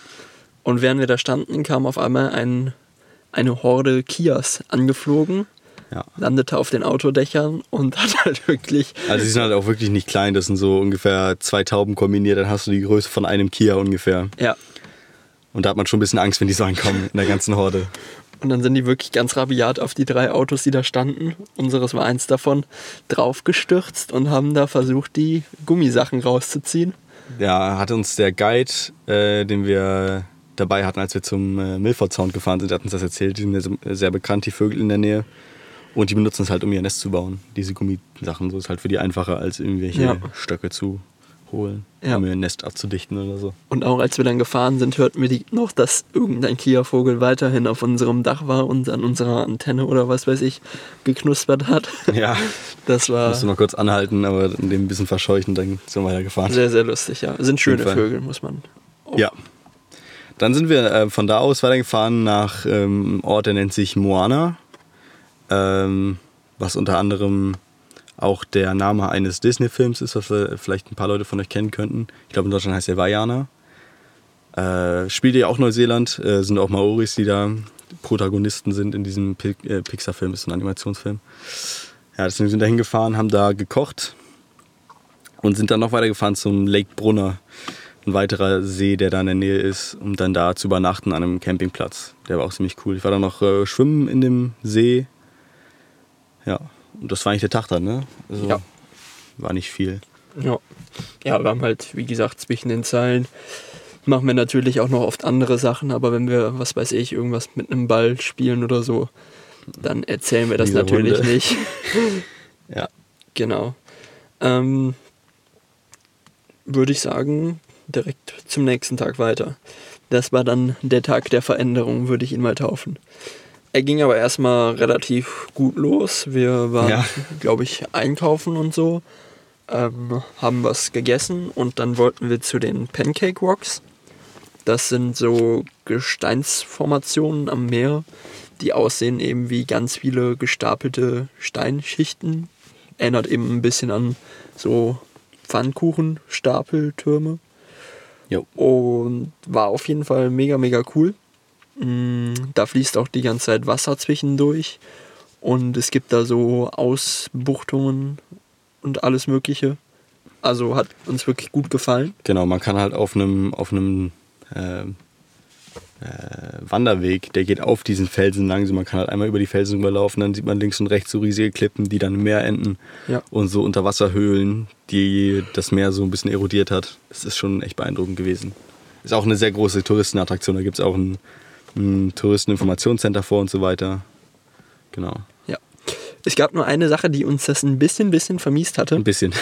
Und während wir da standen, kam auf einmal ein, eine Horde Kias angeflogen, Ja. landete auf den Autodächern und hat halt wirklich Also die sind halt auch wirklich nicht klein. Das sind so ungefähr zwei Tauben kombiniert. Dann hast du die Größe von einem Kia ungefähr. ja, Und da hat man schon ein bisschen Angst, wenn die so ankommen in der ganzen Horde. Und dann sind die wirklich ganz rabiat auf die drei Autos, die da standen, unseres war eins davon, draufgestürzt und haben da versucht, die Gummisachen rauszuziehen. Ja, hat uns der Guide, äh, den wir dabei hatten, als wir zum äh, Milford Sound gefahren sind, hat uns das erzählt. Die sind ja so- sehr bekannt, die Vögel in der Nähe. Und die benutzen es halt, um ihr Nest zu bauen. Diese Gummisachen. So ist halt für die einfacher, als irgendwelche Ja. Stöcke zu holen, Ja. um ihr Nest abzudichten oder so. Und auch als wir dann gefahren sind, hörten wir noch, dass irgendein Kia-Vogel weiterhin auf unserem Dach war und an unserer Antenne oder was weiß ich geknuspert hat. Ja, Das war musst du noch kurz anhalten, aber den ein bisschen verscheuchen, dann sind wir weitergefahren. sehr, sehr lustig, ja. Sind schöne. Vögel, muss man. auch- Ja. Dann sind wir äh, von da aus weitergefahren nach ähm, einem Ort, der nennt sich Moana. Ähm, was unter anderem auch der Name eines Disney-Films ist, was vielleicht ein paar Leute von euch kennen könnten. Ich glaube, in Deutschland heißt er Vaiana. Äh, spielt ja auch Neuseeland, äh, sind auch Maoris, die da Protagonisten sind in diesem Pi äh, Pixar-Film, ist ein Animationsfilm. Ja, deswegen sind wir da hingefahren, haben da gekocht und sind dann noch weitergefahren zum Lake Brunner, ein weiterer See, der da in der Nähe ist, um dann da zu übernachten an einem Campingplatz. Der war auch ziemlich cool. Ich war dann noch äh, schwimmen in dem See. Ja, und das war eigentlich der Tag dann, ne? Also, Ja. War nicht viel. Ja. ja, wir haben halt, wie gesagt, zwischen den Zeilen machen wir natürlich auch noch oft andere Sachen, aber wenn wir, was weiß ich, irgendwas mit einem Ball spielen oder so, dann erzählen wir das natürlich Hunde. nicht. Ja. Genau. Ähm, würde ich sagen, direkt zum nächsten Tag weiter. Das war dann der Tag der Veränderung, würde ich ihn mal taufen. Er ging aber erstmal relativ gut los. Wir waren, Ja. glaube ich, einkaufen und so, ähm, haben was gegessen und dann wollten wir zu den Pancake Rocks. Das sind so Gesteinsformationen am Meer, die aussehen eben wie ganz viele gestapelte Steinschichten. Erinnert eben ein bisschen an so Pfannkuchenstapeltürme. Jo. Und war auf jeden Fall mega, mega cool. Mm, Da fließt auch die ganze Zeit Wasser zwischendurch. Und es gibt da so Ausbuchtungen und alles Mögliche. Also hat uns wirklich gut gefallen. Genau, man kann halt auf einem, auf einem äh, äh, Wanderweg, der geht auf diesen Felsen lang. Man kann halt einmal über die Felsen überlaufen, dann sieht man links und rechts so riesige Klippen, die dann im Meer enden. Ja. Und so Unterwasserhöhlen, die das Meer so ein bisschen erodiert hat. Das ist schon echt beeindruckend gewesen. Ist auch eine sehr große Touristenattraktion. Da gibt es auch ein, ein Touristeninformationscenter vor und so weiter. Genau, Ja. Es gab nur eine Sache, die uns das ein bisschen, bisschen vermiest hatte. ein bisschen.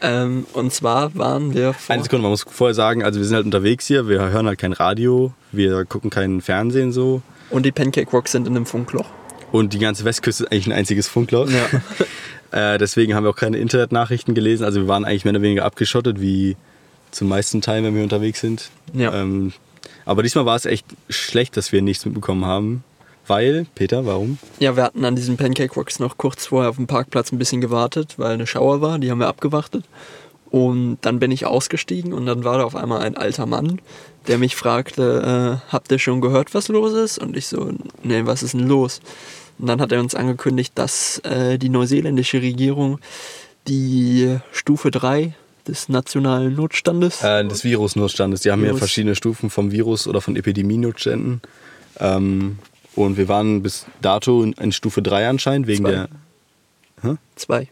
Ähm, und zwar waren wir vor, Eine Sekunde, man muss vorher sagen, also wir sind halt unterwegs hier, wir hören halt kein Radio, wir gucken kein Fernsehen so. und die Pancake Rocks sind in einem Funkloch. Und die ganze Westküste ist eigentlich ein einziges Funkloch. Ja. äh, deswegen haben wir auch keine Internetnachrichten gelesen. Also wir waren eigentlich mehr oder weniger abgeschottet, wie zum meisten Teil, wenn wir unterwegs sind. Ja. Ähm, aber diesmal war es echt schlecht, dass wir nichts mitbekommen haben. Weil, Peter, warum? Ja, wir hatten an diesen Pancake Rocks noch kurz vorher auf dem Parkplatz ein bisschen gewartet, weil eine Schauer war, die haben wir abgewartet. Und dann bin ich ausgestiegen und dann war da auf einmal ein alter Mann, der mich fragte, äh, habt ihr schon gehört, was los ist? Und ich so, nee, was ist denn los? Und dann hat er uns angekündigt, dass äh, die neuseeländische Regierung die Stufe 3 des nationalen Notstandes Äh, des Virusnotstandes. Die haben ja Virus. verschiedene Stufen vom Virus oder von Epidemienotständen. Ähm, und wir waren bis dato in, in Stufe 3 anscheinend, wegen Zwei. der. Hä? 2.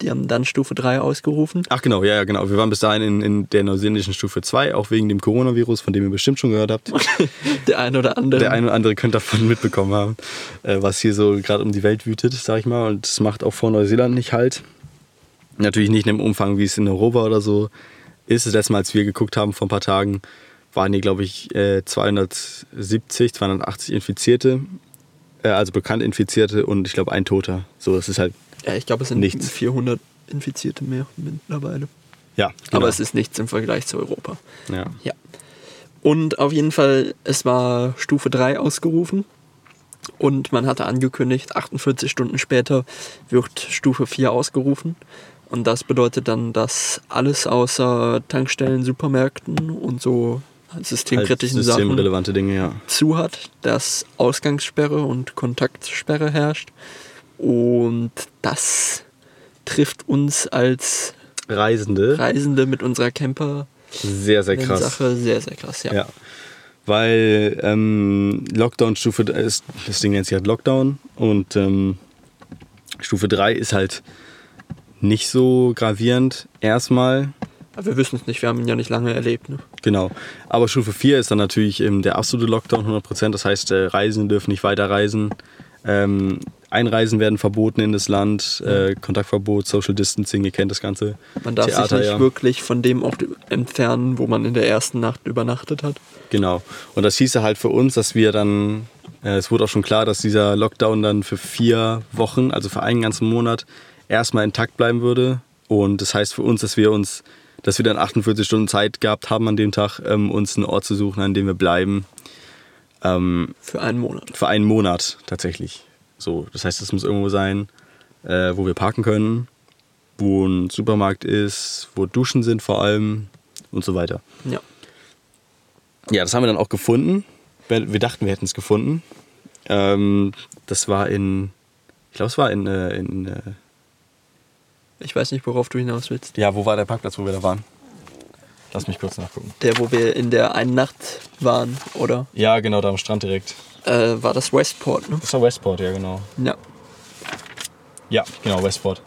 Die haben dann Stufe 3 ausgerufen. Ach genau, ja, ja, genau. Wir waren bis dahin in, in der neuseeländischen Stufe 2, auch wegen dem Coronavirus, von dem ihr bestimmt schon gehört habt. Der ein oder andere. Der eine oder andere könnte davon mitbekommen haben, äh, was hier so gerade um die Welt wütet, sag ich mal. Und es macht auch vor Neuseeland nicht halt. Natürlich nicht in dem Umfang, wie es in Europa oder so ist. Das letzte Mal, als wir geguckt haben vor ein paar Tagen, waren hier, glaube ich, äh, 270, 280 Infizierte, äh, also bekannt Infizierte und ich glaube ein Toter. So, das ist halt, Ja, ich glaube, es sind Nichts. 400 Infizierte mehr mittlerweile. ja, genau. Aber es ist nichts im Vergleich zu Europa. ja. Ja. Und auf jeden Fall, es war Stufe 3 ausgerufen. Und man hatte angekündigt, 48 Stunden später wird Stufe 4 ausgerufen. Und das bedeutet dann, dass alles außer Tankstellen, Supermärkten und so systemkritischen halt Sachen systemrelevante Dinge, ja. zu hat, dass Ausgangssperre und Kontaktsperre herrscht. Und das trifft uns als Reisende, Reisende mit unserer Camper sehr, sehr krass. Sache sehr, sehr krass. Ja. Ja. Weil ähm, Lockdown-Stufe ist, das Ding nennt sich halt Lockdown und ähm, Stufe 3 ist halt nicht so gravierend erstmal. Aber wir wissen es nicht, wir haben ihn ja nicht lange erlebt. Ne? Genau. Aber Stufe 4 ist dann natürlich ähm, der absolute Lockdown 100%. Das heißt, äh, Reisende dürfen nicht weiterreisen. Ähm, Einreisen werden verboten in das Land. Äh, Kontaktverbot, Social Distancing, ihr kennt das Ganze. Man darf Theater, sich nicht ja. wirklich von dem Ort entfernen, wo man in der ersten Nacht übernachtet hat. Genau. Und das hieße halt für uns, dass wir dann, äh, es wurde auch schon klar, dass dieser Lockdown dann für vier Wochen, also für einen ganzen Monat, erstmal intakt bleiben würde. Und das heißt für uns, dass wir uns, dass wir dann 48 Stunden Zeit gehabt haben an dem Tag, ähm, uns einen Ort zu suchen, an dem wir bleiben. Ähm, Für einen Monat. für einen Monat tatsächlich. So, das heißt, es muss irgendwo sein, äh, wo wir parken können, wo ein Supermarkt ist, wo Duschen sind vor allem und so weiter. Ja. Ja, das haben wir dann auch gefunden. Wir dachten, wir hätten es gefunden. Ähm, das war in, ich glaube, es war in, äh, in äh, Ich weiß nicht, worauf du hinaus willst. ja, wo war der Parkplatz, wo wir da waren? Lass mich kurz nachgucken. Der, wo wir in der einen Nacht waren, oder? Ja, genau, da am Strand direkt. Äh, war das Westport, ne? Das war Westport, ja, genau. Ja. Ja, genau, Westport.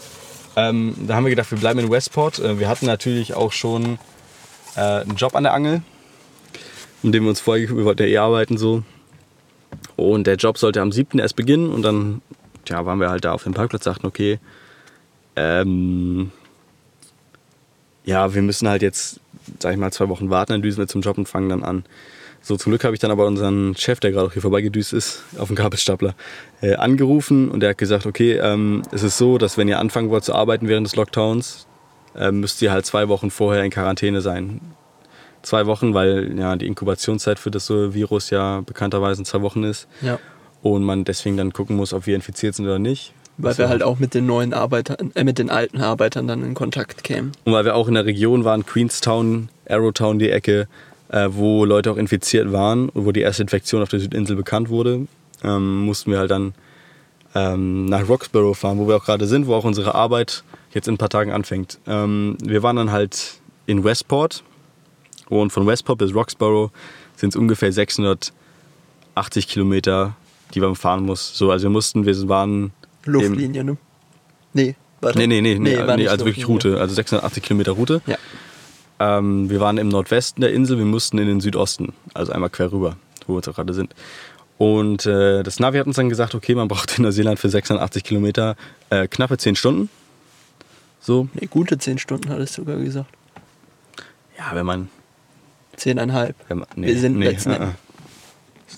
Ähm, da haben wir gedacht, wir bleiben in Westport. Äh, wir hatten natürlich auch schon äh, einen Job an der Angel, um den wir uns vorher, wir wollten ja eh arbeiten so. Und der Job sollte am 7. erst beginnen und dann tja, waren wir halt da auf dem Parkplatz, sagten, okay, ähm, ja, wir müssen halt jetzt, sag ich mal, zwei Wochen warten, dann düsen wir zum Job und fangen dann an. So, zum Glück habe ich dann aber unseren Chef, der gerade auch hier vorbeigedüst ist, auf dem Gabelstapler, äh, angerufen und der hat gesagt, okay, ähm, es ist so, dass wenn ihr anfangen wollt zu arbeiten während des Lockdowns, äh, müsst ihr halt zwei Wochen vorher in Quarantäne sein. Zwei Wochen, weil ja die Inkubationszeit für das so Virus ja bekannterweise zwei Wochen ist Ja. und man deswegen dann gucken muss, ob wir infiziert sind oder nicht. Weil Das wir halt auch mit den neuen Arbeitern, äh, mit den alten Arbeitern dann in Kontakt kämen. Und weil wir auch in der Region waren, Queenstown, Arrowtown, die Ecke, äh, wo Leute auch infiziert waren und wo die erste Infektion auf der Südinsel bekannt wurde, ähm, mussten wir halt dann ähm, nach Roxborough fahren, wo wir auch gerade sind, wo auch unsere Arbeit jetzt in ein paar Tagen anfängt. Ähm, wir waren dann halt in Westport und von Westport bis Roxborough sind es ungefähr 680 Kilometer, die man fahren muss. So, also wir mussten, wir waren Luftlinie, ne? Nee, warte. Nee, nee, nee, nee, nee nicht also wirklich. Route, also 680 Kilometer Route. Ja. Ähm, wir waren im Nordwesten der Insel, wir mussten in den Südosten, also einmal quer rüber, wo wir jetzt auch gerade sind. Und äh, das Navi hat uns dann gesagt, okay, man braucht in Neuseeland für 680 Kilometer äh, knappe 10 Stunden. So, Nee, gute 10 Stunden hat es sogar gesagt. ja, wenn man. Zehneinhalb. Wenn man nee, Wir sind nee, letzten äh, äh.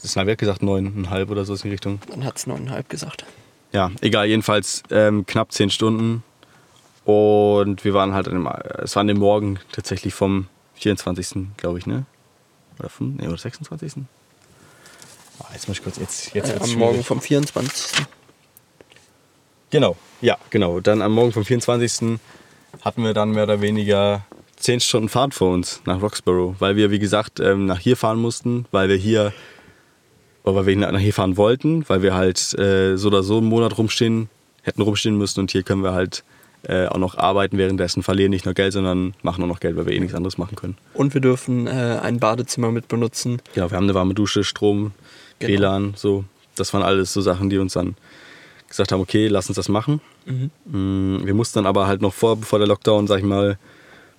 Das Navi hat gesagt 9,5 oder so in die Richtung. Dann hat es neuneinhalb gesagt. Ja, egal, jedenfalls ähm, knapp 10 Stunden. Und wir waren halt an dem, es war an dem Morgen tatsächlich vom 24. glaube ich, ne? Oder vom, nee, oder 26. Ah, jetzt muss ich kurz, jetzt, jetzt Äh, wird's am Morgen vom 24. Genau, ja, genau. Dann am Morgen vom 24. hatten wir dann mehr oder weniger 10 Stunden Fahrt vor uns nach Roxborough, weil wir, wie gesagt, ähm, nach hier fahren mussten, weil wir hier, weil wir nach hier fahren wollten, weil wir halt äh, so oder so einen Monat rumstehen, hätten rumstehen müssen und hier können wir halt äh, auch noch arbeiten währenddessen, verlieren nicht nur Geld, sondern machen auch noch Geld, weil wir eh nichts anderes machen können. Und wir dürfen äh, ein Badezimmer mit benutzen. Genau, wir haben eine warme Dusche, Strom, Genau. WLAN, so. Das waren alles so Sachen, die uns dann gesagt haben, okay, lass uns das machen. Mhm. Mm, Wir mussten dann aber halt noch vor, bevor der Lockdown, sag ich mal,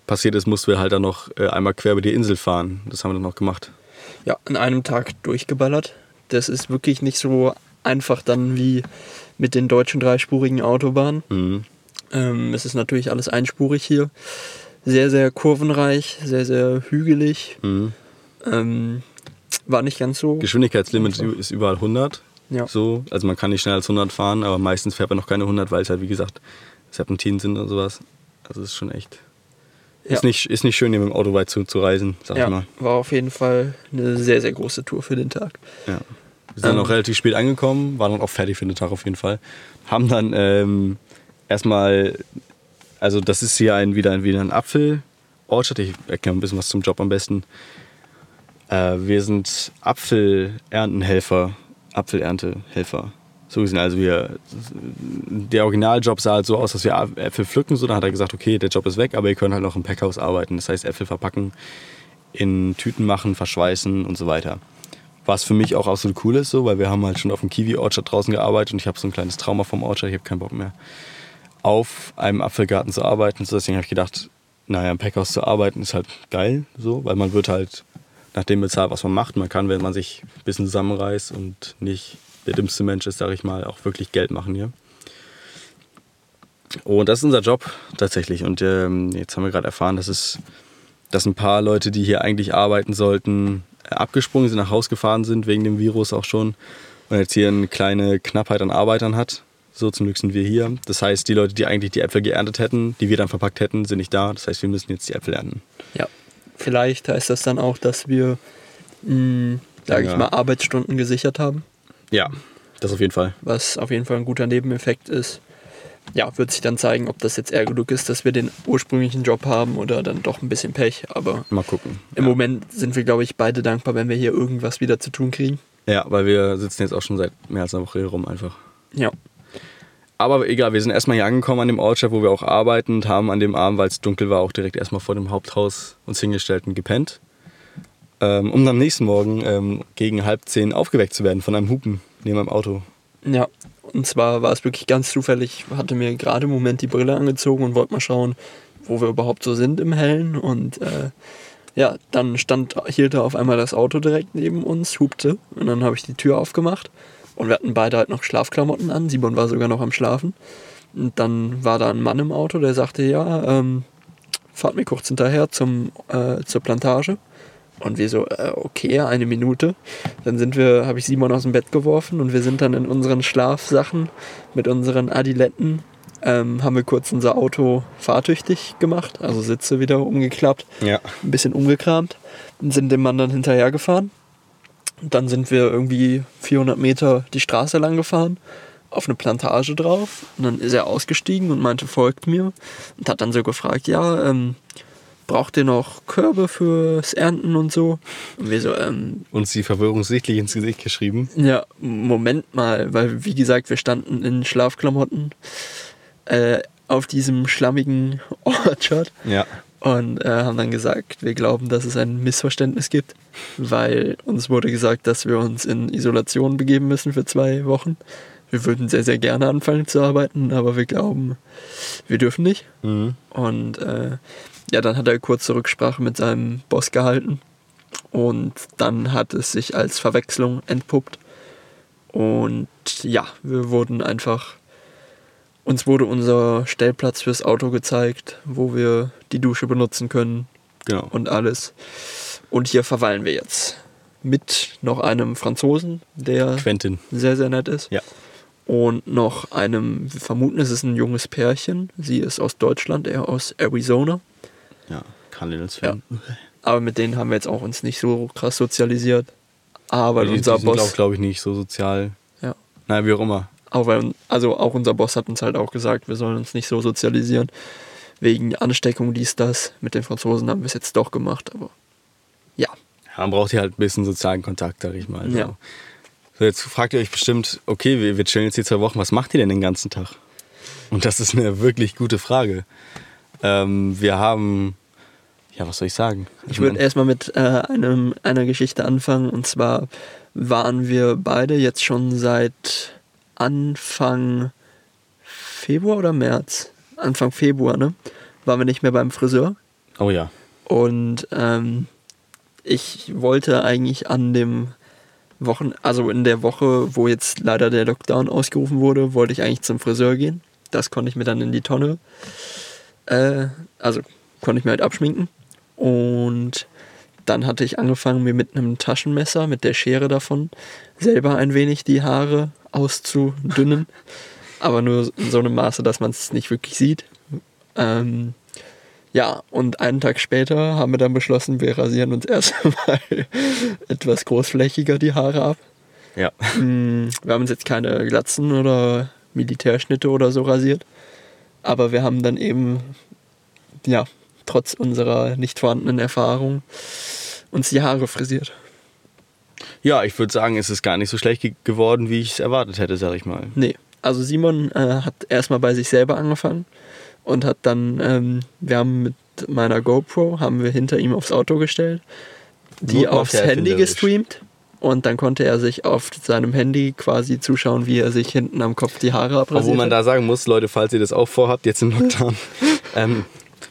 passiert ist, mussten wir halt dann noch äh, einmal quer über die Insel fahren. Das haben wir dann noch gemacht. Ja, an einem Tag durchgeballert. Das ist wirklich nicht so einfach dann wie mit den deutschen dreispurigen Autobahnen. Mhm. Ähm, es ist natürlich alles einspurig hier. Sehr, sehr kurvenreich, sehr, sehr hügelig. Mhm. Ähm, war nicht ganz so. Geschwindigkeitslimit ist überall 100. Ja. So, also man kann nicht schneller als 100 fahren, aber meistens fährt man noch keine 100, weil es halt, wie gesagt, Serpentinen sind und sowas. Also es ist schon echt. Ja. Ist, nicht, ist nicht schön, hier mit dem Auto weit zu, zu reisen, sag ich ja, mal. war auf jeden Fall eine sehr, sehr große Tour für den Tag. Ja. Wir sind Ähm. dann auch relativ spät angekommen, waren dann auch fertig für den Tag auf jeden Fall. Haben dann ähm, erstmal, also das ist hier ein, wieder, ein, wieder ein Apfelorchard. Ich erkläre ein bisschen was zum Job am besten. Äh, wir sind Apfelerntenhelfer, Apfelerntehelfer. So gesehen, also wir, der Originaljob sah halt so aus, dass wir Äpfel pflücken. So, dann hat er gesagt, okay, der Job ist weg, aber ihr könnt halt noch im Packhaus arbeiten. Das heißt, Äpfel verpacken, in Tüten machen, verschweißen und so weiter. Was für mich auch absolut cool ist, so, weil wir haben halt schon auf dem Kiwi-Orchard draußen gearbeitet und ich habe so ein kleines Trauma vom Orchard, ich habe keinen Bock mehr auf einem Apfelgarten zu arbeiten. So, deswegen habe ich gedacht, naja, im Packhaus zu arbeiten ist halt geil, so, weil man wird halt nach dem bezahlt, was man macht. Man kann, wenn man sich ein bisschen zusammenreißt und nicht der dümmste Mensch ist, sage ich mal, auch wirklich Geld machen hier. Und das ist unser Job tatsächlich. Und ähm, jetzt haben wir gerade erfahren, dass es dass ein paar Leute, die hier eigentlich arbeiten sollten, abgesprungen sind, nach Haus gefahren sind, wegen dem Virus auch schon. Und jetzt hier eine kleine Knappheit an Arbeitern hat. So, zum Glück sind wir hier. Das heißt, die Leute, die eigentlich die Äpfel geerntet hätten, die wir dann verpackt hätten, sind nicht da. Das heißt, wir müssen jetzt die Äpfel ernten. Ja. Vielleicht heißt das dann auch, dass wir, mh, sage ich mal, Arbeitsstunden gesichert haben, Ja, das auf jeden Fall. was auf jeden Fall ein guter Nebeneffekt ist. Ja, wird sich dann zeigen, ob das jetzt eher genug ist, dass wir den ursprünglichen Job haben oder dann doch ein bisschen Pech. Aber Mal gucken. im ja. Moment sind wir, glaube ich, beide dankbar, wenn wir hier irgendwas wieder zu tun kriegen. Ja, weil wir sitzen jetzt auch schon seit mehr als einer Woche hier rum einfach. Ja. Aber egal, wir sind erstmal hier angekommen an dem Ortschaft, wo wir auch arbeiten und haben an dem Abend, weil es dunkel war, auch direkt erstmal vor dem Haupthaus uns hingestellt und gepennt. Ähm, um dann am nächsten Morgen ähm, gegen halb zehn aufgeweckt zu werden von einem Hupen neben meinem Auto. Ja, und zwar war es wirklich ganz zufällig. Hatte mir gerade im Moment die Brille angezogen und wollte mal schauen, wo wir überhaupt so sind im Hellen. Und äh, ja, dann stand, hielt da auf einmal das Auto direkt neben uns, hupte. Und dann habe ich die Tür aufgemacht. Und wir hatten beide halt noch Schlafklamotten an. Simon war sogar noch am Schlafen. Und dann war da ein Mann im Auto, der sagte, ja, ähm, fahrt mir kurz hinterher zum, äh, zur Plantage. Und wir so, äh, okay, eine Minute. Dann sind wir, habe ich Simon aus dem Bett geworfen und wir sind dann in unseren Schlafsachen mit unseren Adiletten, ähm, haben wir kurz unser Auto fahrtüchtig gemacht, also Sitze wieder umgeklappt, Ja. ein bisschen umgekramt und sind dem Mann dann hinterhergefahren. Und dann sind wir irgendwie 400 Meter die Straße lang gefahren, auf eine Plantage drauf. Und dann ist er ausgestiegen und meinte, folgt mir. Und hat dann so gefragt, ja, ähm, braucht ihr noch Körbe fürs Ernten und so? Und wir so, ähm, Uns die Verwirrung sichtlich ins Gesicht geschrieben. ja, Moment mal, weil wie gesagt, wir standen in Schlafklamotten äh, auf diesem schlammigen Orchard Ja. und äh, haben dann gesagt, wir glauben, dass es ein Missverständnis gibt, weil uns wurde gesagt, dass wir uns in Isolation begeben müssen für zwei Wochen. Wir würden sehr, sehr gerne anfangen zu arbeiten, aber wir glauben, wir dürfen nicht. Mhm. Und äh, ja, dann hat er kurze Rücksprache mit seinem Boss gehalten. Und dann hat es sich als Verwechslung entpuppt. Und ja, wir wurden einfach. Uns wurde unser Stellplatz fürs Auto gezeigt, wo wir die Dusche benutzen können Genau. und alles. Und hier verweilen wir jetzt. Mit noch einem Franzosen, der Quentin. sehr, sehr nett ist. Ja. Und noch einem, wir vermuten, es ist ein junges Pärchen. Sie ist aus Deutschland, er aus Arizona. Ja. Cardinals-Fan. Aber mit denen haben wir jetzt auch uns nicht so krass sozialisiert. Aber die, unser die sind, Boss, glaube ich, nicht so sozial. Ja. Naja, wie auch immer. auch weil, also auch unser Boss hat uns halt auch gesagt, wir sollen uns nicht so sozialisieren. Wegen Ansteckung, dies, das. Mit den Franzosen haben wir es jetzt doch gemacht, aber ja. Ja, man braucht hier halt ein bisschen sozialen Kontakt, sag ich mal. So. Ja. So, jetzt fragt ihr euch bestimmt, okay, wir, wir chillen jetzt die zwei Wochen, was macht ihr denn den ganzen Tag? Und das ist eine wirklich gute Frage. Ähm, wir haben, ja, was soll ich sagen? Ich würde erstmal mit äh, einem, einer Geschichte anfangen. Und zwar waren wir beide jetzt schon seit Anfang Februar oder März? Anfang Februar, ne? Waren wir nicht mehr beim Friseur. Oh ja. Und ähm, ich wollte eigentlich an dem Wochen, also in der Woche, wo jetzt leider der Lockdown ausgerufen wurde, wollte ich eigentlich zum Friseur gehen. Das konnte ich mir dann in die Tonne, äh, also konnte ich mir halt abschminken. Und dann hatte ich angefangen, mir mit einem Taschenmesser, mit der Schere davon, selber ein wenig die Haare auszudünnen. aber nur in so einem Maße, dass man es nicht wirklich sieht. Ähm, ja, und einen Tag später haben wir dann beschlossen, wir rasieren uns erstmal etwas großflächiger die Haare ab. Ja. Mm, Wir haben uns jetzt keine Glatzen oder Militärschnitte oder so rasiert. Aber wir haben dann eben, ja, trotz unserer nicht vorhandenen Erfahrung, uns die Haare frisiert. Ja, ich würde sagen, es ist gar nicht so schlecht ge geworden, wie ich es erwartet hätte, sag ich mal. Nee, also Simon äh, hat erstmal bei sich selber angefangen und hat dann, ähm, wir haben mit meiner GoPro, haben wir hinter ihm aufs Auto gestellt, die Not aufs Handy gestreamt und dann konnte er sich auf seinem Handy quasi zuschauen, wie er sich hinten am Kopf die Haare abrasiert Obwohl man da sagen muss, Leute, falls ihr das auch vorhabt, jetzt im Lockdown, ähm,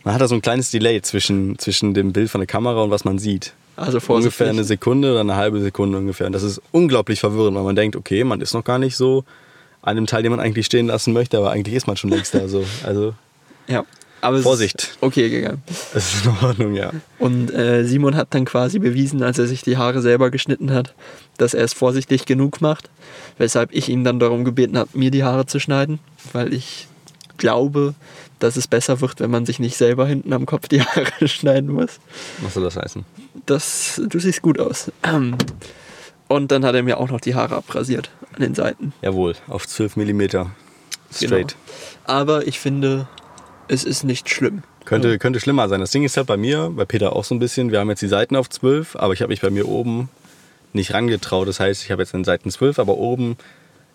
man hat da so ein kleines Delay zwischen, zwischen dem Bild von der Kamera und was man sieht. Also vorsichtig. Ungefähr eine Sekunde oder eine halbe Sekunde ungefähr. Und das ist unglaublich verwirrend, weil man denkt, okay, man ist noch gar nicht so an dem Teil, den man eigentlich stehen lassen möchte, aber eigentlich ist man schon längst da. So. Also, Ja. Aber Vorsicht. Okay gegangen. das ist in Ordnung, ja. Und äh, Simon hat dann quasi bewiesen, als er sich die Haare selber geschnitten hat, dass er es vorsichtig genug macht. Weshalb ich ihn dann darum gebeten habe, mir die Haare zu schneiden, weil ich glaube, dass es besser wird, wenn man sich nicht selber hinten am Kopf die Haare schneiden muss. Was soll das heißen? Das, du siehst gut aus. Ähm, Und dann hat er mir auch noch die Haare abrasiert an den Seiten. Jawohl, auf 12 mm. Genau. Straight. Aber ich finde, es ist nicht schlimm. Könnte, könnte schlimmer sein. Das Ding ist halt bei mir, bei Peter auch so ein bisschen. Wir haben jetzt die Seiten auf 12, aber ich habe mich bei mir oben nicht rangetraut. Das heißt, ich habe jetzt an den Seiten 12, aber oben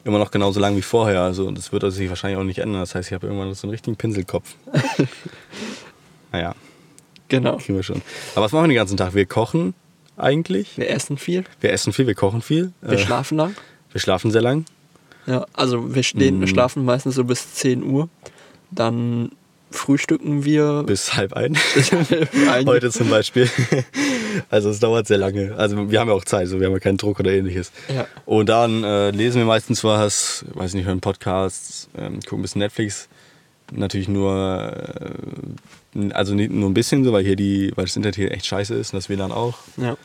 immer noch genauso lang wie vorher. Also das wird sich wahrscheinlich auch nicht ändern. Das heißt, ich habe irgendwann so einen richtigen Pinselkopf. naja, Genau. kriegen wir schon. Aber was machen wir den ganzen Tag? Wir kochen eigentlich. Wir essen viel, Wir essen viel, wir kochen viel. wir Äh, schlafen lang. wir schlafen sehr lang. Ja, also wir stehen, wir Mm. schlafen meistens so bis 10 Uhr. Dann frühstücken wir. Bis halb ein. Eigentlich- Heute zum Beispiel. Also es dauert sehr lange. Also wir haben ja auch Zeit, so wir haben ja keinen Druck oder ähnliches. Ja. Und dann äh, lesen wir meistens was, weiß nicht, hören Podcasts, ähm, gucken ein bisschen Netflix. Natürlich nur, äh, also nicht nur ein bisschen so, weil hier die, weil das Internet hier echt scheiße ist und das WLAN auch. Ja.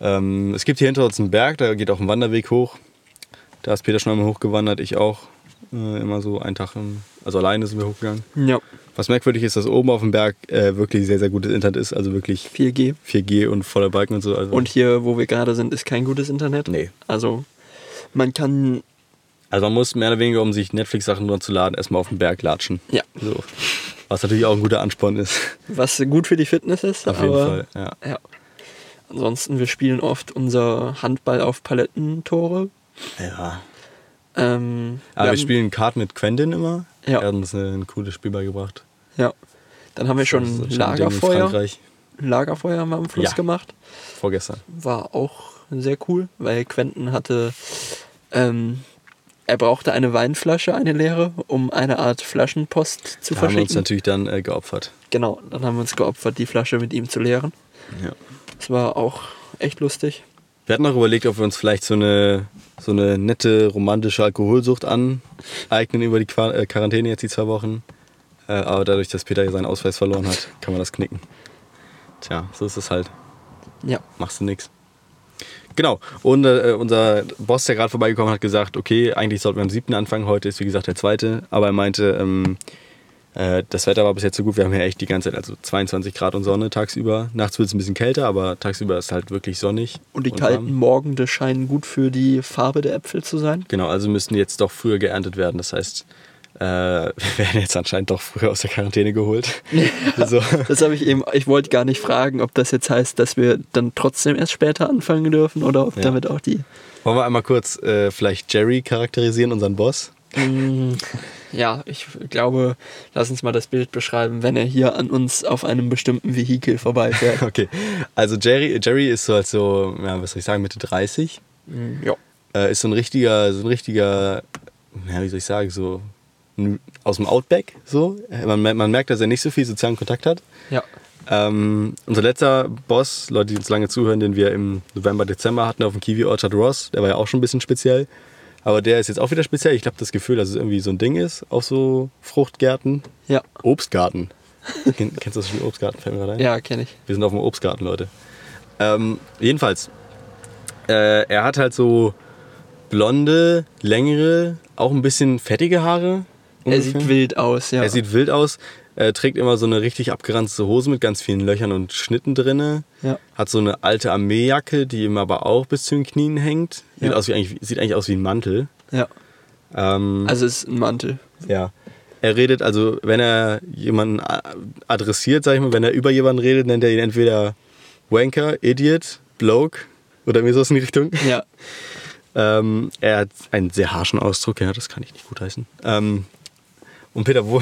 Ähm, es gibt hier hinter uns einen Berg, da geht auch ein Wanderweg hoch. Da ist Peter schon einmal hochgewandert, ich auch. Äh, immer so einen Tag, im, also alleine sind wir hochgegangen. ja, Was merkwürdig ist, dass oben auf dem Berg äh, wirklich sehr, sehr gutes Internet ist. Also wirklich 4G. 4G und voller Balken und so. Also Und hier, wo wir gerade sind, ist kein gutes Internet. Nee. Also man kann, Also man muss mehr oder weniger, um sich Netflix-Sachen runterzuladen, erstmal auf den Berg latschen. ja, So. Was natürlich auch ein guter Ansporn ist. was gut für die Fitness ist. Auf jeden Fall. Ja. Ja. Ansonsten, wir spielen oft unser Handball auf Palettentore. ja. Ähm, Aber wir haben- spielen Kart mit Quentin immer. Ja. Er hat uns ein cooles Spiel beigebracht. Ja. Dann haben wir schon ein ein Lagerfeuer. Frankreich. Lagerfeuer haben wir am Fluss Ja. gemacht. Vorgestern. War auch sehr cool, weil Quentin hatte, ähm, er brauchte eine Weinflasche, eine leere, um eine Art Flaschenpost zu Da haben wir uns verschicken. natürlich dann äh, geopfert. Genau, dann haben wir uns geopfert, die Flasche mit ihm zu leeren. Ja. Das war auch echt lustig. Wir hatten auch überlegt, ob wir uns vielleicht so eine, so eine nette romantische Alkoholsucht aneignen über die Qua äh, Quarantäne jetzt die zwei Wochen. Äh, aber dadurch, dass Peter ja seinen Ausweis verloren hat, kann man das knicken. Tja, so ist es halt. Ja, machst du nix. Genau. Und äh, unser Boss, der gerade vorbeigekommen hat, hat gesagt, okay, eigentlich sollten wir am 7. anfangen. Heute ist wie gesagt der zweite. Aber er meinte, ähm, äh, das Wetter war bis jetzt so gut. Wir haben hier echt die ganze Zeit, also 22 Grad und Sonne tagsüber. Nachts wird es ein bisschen kälter, aber tagsüber ist halt wirklich sonnig. und die warm. kalten Morgende scheinen gut für die Farbe der Äpfel zu sein. Genau, also müssten die jetzt doch früher geerntet werden. Das heißt, äh, wir werden jetzt anscheinend doch früher aus der Quarantäne geholt. so. Das habe ich eben, ich wollte gar nicht fragen, ob das jetzt heißt, dass wir dann trotzdem erst später anfangen dürfen oder ob Ja. damit auch die Wollen wir einmal kurz äh, vielleicht Jerry charakterisieren, unseren Boss? Mm, Ja, ich glaube, lass uns mal das Bild beschreiben, wenn er hier an uns auf einem bestimmten Vehikel vorbeifährt. Okay, also Jerry, Jerry ist so halt so, ja, was soll ich sagen, Mitte 30. Mm, ja. Äh, ist so ein richtiger, so ein richtiger, ja, wie soll ich sagen, so aus dem Outback. So. Äh, Man, man merkt, dass er nicht so viel sozialen Kontakt hat. Ja. Ähm, unser letzter Boss, Leute, die uns lange zuhören, den wir im November, Dezember hatten auf dem Kiwi Orchard Ross, der war ja auch schon ein bisschen speziell. Aber der ist jetzt auch wieder speziell. Ich habe das Gefühl, dass es irgendwie so ein Ding ist, auf so Fruchtgärten. Ja. Obstgarten. Ken- Kennst du das Spiel Obstgarten? Fällt mir gerade ein. Ja, kenne ich. Wir sind auf dem Obstgarten, Leute. Ähm, jedenfalls, äh, er hat halt so blonde, längere, auch ein bisschen fettige Haare. Er ungefähr. sieht wild aus, ja. Er sieht wild aus. Er trägt immer so eine richtig abgeranzte Hose mit ganz vielen Löchern und Schnitten drinne. Ja. Hat so eine alte Armeejacke, die ihm aber auch bis zu den Knien hängt. Sieht, Ja. aus wie eigentlich, sieht eigentlich aus wie ein Mantel. ja. Ähm, Also es ist ein Mantel. ja. Er redet, also wenn er jemanden a- adressiert, sag ich mal, wenn er über jemanden redet, nennt er ihn entweder Wanker, Idiot, Bloke oder mir sowas in die Richtung. Ja. Ähm, er hat einen sehr harschen Ausdruck, ja, das kann ich nicht gut heißen. Ähm, und Peter, wo,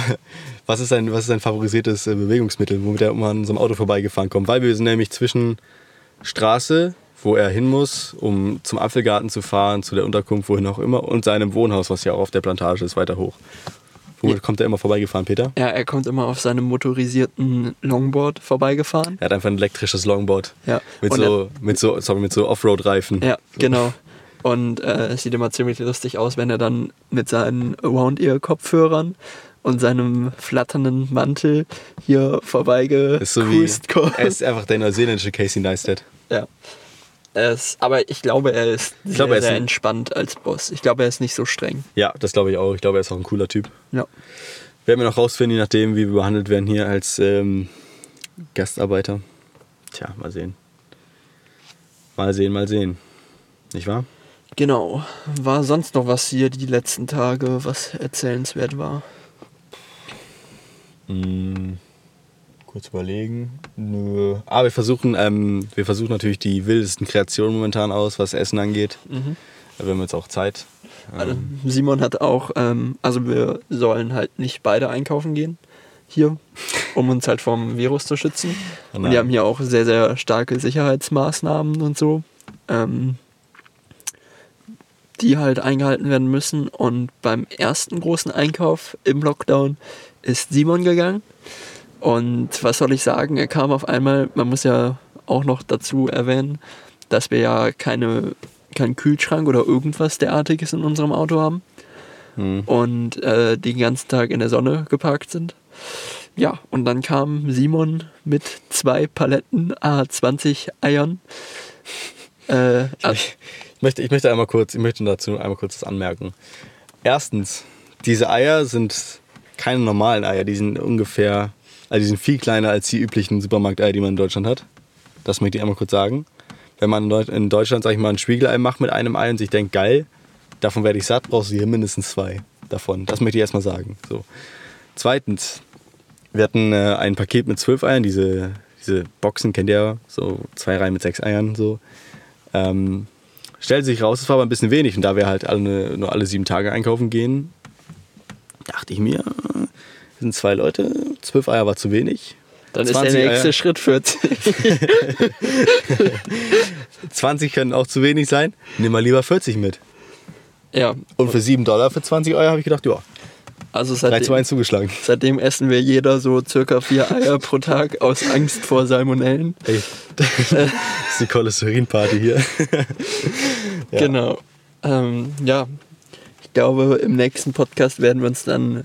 was, ist sein, was ist sein favorisiertes äh, Bewegungsmittel, womit er immer an so einem Auto vorbeigefahren kommt? Weil wir sind nämlich zwischen Straße, wo er hin muss, um zum Apfelgarten zu fahren, zu der Unterkunft, wohin auch immer, und seinem Wohnhaus, was ja auch auf der Plantage ist, weiter hoch. Womit kommt er immer vorbeigefahren, Peter? Ja, er kommt immer auf seinem motorisierten Longboard vorbeigefahren. Er hat einfach ein elektrisches Longboard. Ja. Mit Und so, mit so, sorry, mit so Offroad-Reifen. Ja, genau. Und äh, es sieht immer ziemlich lustig aus, wenn er dann mit seinen Around-Ear-Kopfhörern und seinem flatternden Mantel hier vorbeigecruised Ist so kommt. er ist einfach der neuseeländische Casey Neistat. Ja. Ist, aber ich glaube, er ist sehr, glaube, ist sehr ein- entspannt als Boss. Ich glaube, er ist nicht so streng. Ja, das glaube ich auch. Ich glaube, er ist auch ein cooler Typ. Ja. Werden wir noch rausfinden, je nachdem, wie wir behandelt werden hier als ähm, Gastarbeiter. Tja, mal sehen. Mal sehen, mal sehen. Nicht wahr? Genau. War sonst noch was hier die letzten Tage, was erzählenswert war? Hm, kurz überlegen. Nö. Aber wir versuchen, ähm, wir versuchen natürlich die wildesten Kreationen momentan aus, was Essen angeht. Da haben wir jetzt auch Zeit. Also Simon hat auch, ähm, also wir sollen halt nicht beide einkaufen gehen hier, um uns halt vom Virus zu schützen. Oh Und wir haben hier auch sehr, sehr starke Sicherheitsmaßnahmen und so, ähm, die halt eingehalten werden müssen. Und beim ersten großen Einkauf im Lockdown ist Simon gegangen. Und was soll ich sagen, er kam auf einmal, man muss ja auch noch dazu erwähnen, dass wir ja keine, keinen Kühlschrank oder irgendwas derartiges in unserem Auto haben Hm. und äh, den ganzen Tag in der Sonne geparkt sind. Ja, und dann kam Simon mit zwei Paletten A20 Eiern. Äh, Ich möchte, ich möchte einmal kurz, ich möchte dazu einmal kurz das anmerken. Erstens, diese Eier sind keine normalen Eier, die sind ungefähr, also die sind viel kleiner als die üblichen Supermarkteier, die man in Deutschland hat. Das möchte ich einmal kurz sagen. Wenn man in Deutschland, sag ich mal, ein Spiegelei macht mit einem Ei und sich denkt, geil, davon werde ich satt, brauchst du hier mindestens zwei davon. Das möchte ich erstmal sagen. So. Zweitens, wir hatten äh, ein Paket mit zwölf Eiern, diese, diese Boxen kennt ihr ja, so zwei Reihen mit sechs Eiern, so. Ähm, stellte sich raus, es war aber ein bisschen wenig. Und da wir halt alle, nur alle sieben Tage einkaufen gehen, dachte ich mir, sind zwei Leute, zwölf Eier war zu wenig. dann ist der 20 nächste Eier. Schritt 40. 20 können auch zu wenig sein. Nimm mal lieber 40 mit. ja, Und für 7 Dollar für 20 Euro habe ich gedacht, ja, also 3 zu 1 seitdem, zugeschlagen. seitdem essen wir jeder so circa vier Eier pro Tag aus Angst vor Salmonellen. Ey, das ist die Cholesterinparty hier. Ja. Genau. Ähm, ja, ich glaube, im nächsten Podcast werden wir uns dann,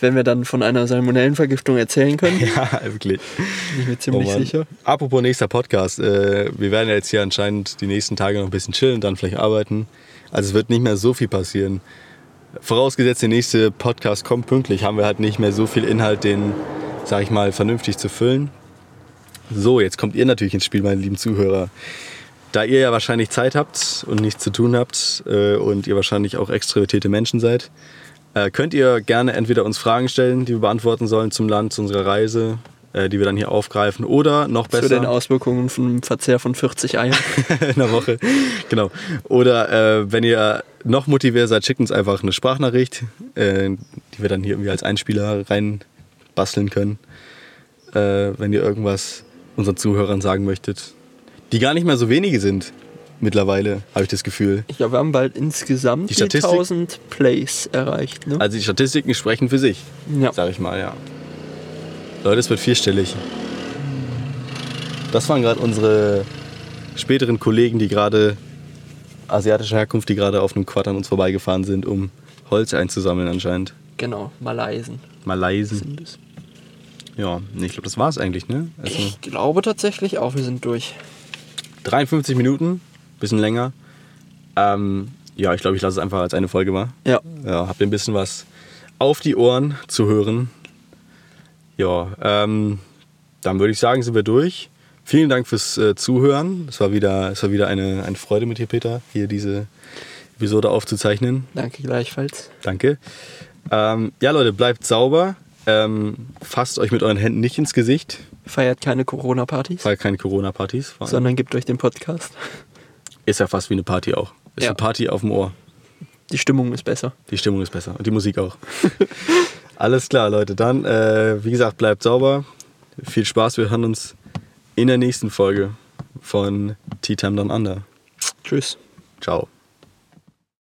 wenn wir dann von einer Salmonellenvergiftung erzählen können, Ja, wirklich. bin ich mir ziemlich Oh sicher. Apropos nächster Podcast. Äh, wir werden ja jetzt hier anscheinend die nächsten Tage noch ein bisschen chillen, dann vielleicht arbeiten. Also es wird nicht mehr so viel passieren. Vorausgesetzt, der nächste Podcast kommt pünktlich, haben wir halt nicht mehr so viel Inhalt, den, sag ich mal, vernünftig zu füllen. So, jetzt kommt ihr natürlich ins Spiel, meine lieben Zuhörer. Da ihr ja wahrscheinlich Zeit habt und nichts zu tun habt äh, und ihr wahrscheinlich auch extrovertierte Menschen seid, äh, könnt ihr gerne entweder uns Fragen stellen, die wir beantworten sollen zum Land, zu unserer Reise, die wir dann hier aufgreifen, oder noch Zu den besser Auswirkungen vom Verzehr von 40 Eiern. in der Woche. Genau. Oder äh, wenn ihr noch motiviert seid, schickt uns einfach eine Sprachnachricht, äh, die wir dann hier irgendwie als Einspieler rein basteln können. Äh, wenn ihr irgendwas unseren Zuhörern sagen möchtet. Die gar nicht mehr so wenige sind mittlerweile, habe ich das Gefühl. Ich glaube, wir haben bald insgesamt Die die, Statistik? 1000 Plays erreicht. Ne? Also die Statistiken sprechen für sich, ja. sag ich mal, ja. Leute, es wird vierstellig. Das waren gerade unsere späteren Kollegen, die gerade asiatischer Herkunft, die gerade auf einem Quad an uns vorbeigefahren sind, um Holz einzusammeln anscheinend. Genau, Malaisen Malaisen. sind es. Ja, nee, ich glaube, das war es eigentlich, ne? Also, Ich glaube tatsächlich auch, wir sind durch. 53 Minuten, bisschen länger. Ähm, ja, ich glaube, ich lasse es einfach als eine Folge mal. Ja. Ja, habt ihr ein bisschen was auf die Ohren zu hören. Ja, ähm, dann würde ich sagen, sind wir durch. Vielen Dank fürs äh, Zuhören. Es war wieder, es war wieder eine, eine Freude mit dir, Peter, hier diese Episode aufzuzeichnen. Danke gleichfalls. Danke. Ähm, ja, Leute, bleibt sauber. Ähm, fasst euch mit euren Händen nicht ins Gesicht. Feiert keine Corona-Partys, Feiert keine Corona-Partys. sondern gebt euch den Podcast. Ist ja fast wie eine Party auch. Ist Ja. eine Party auf dem Ohr. Die Stimmung ist besser. Die Stimmung ist besser und die Musik auch. Alles klar, Leute. Dann, äh, wie gesagt, bleibt sauber. Viel Spaß. Wir hören uns in der nächsten Folge von Tea Time Down Under. Tschüss. Ciao.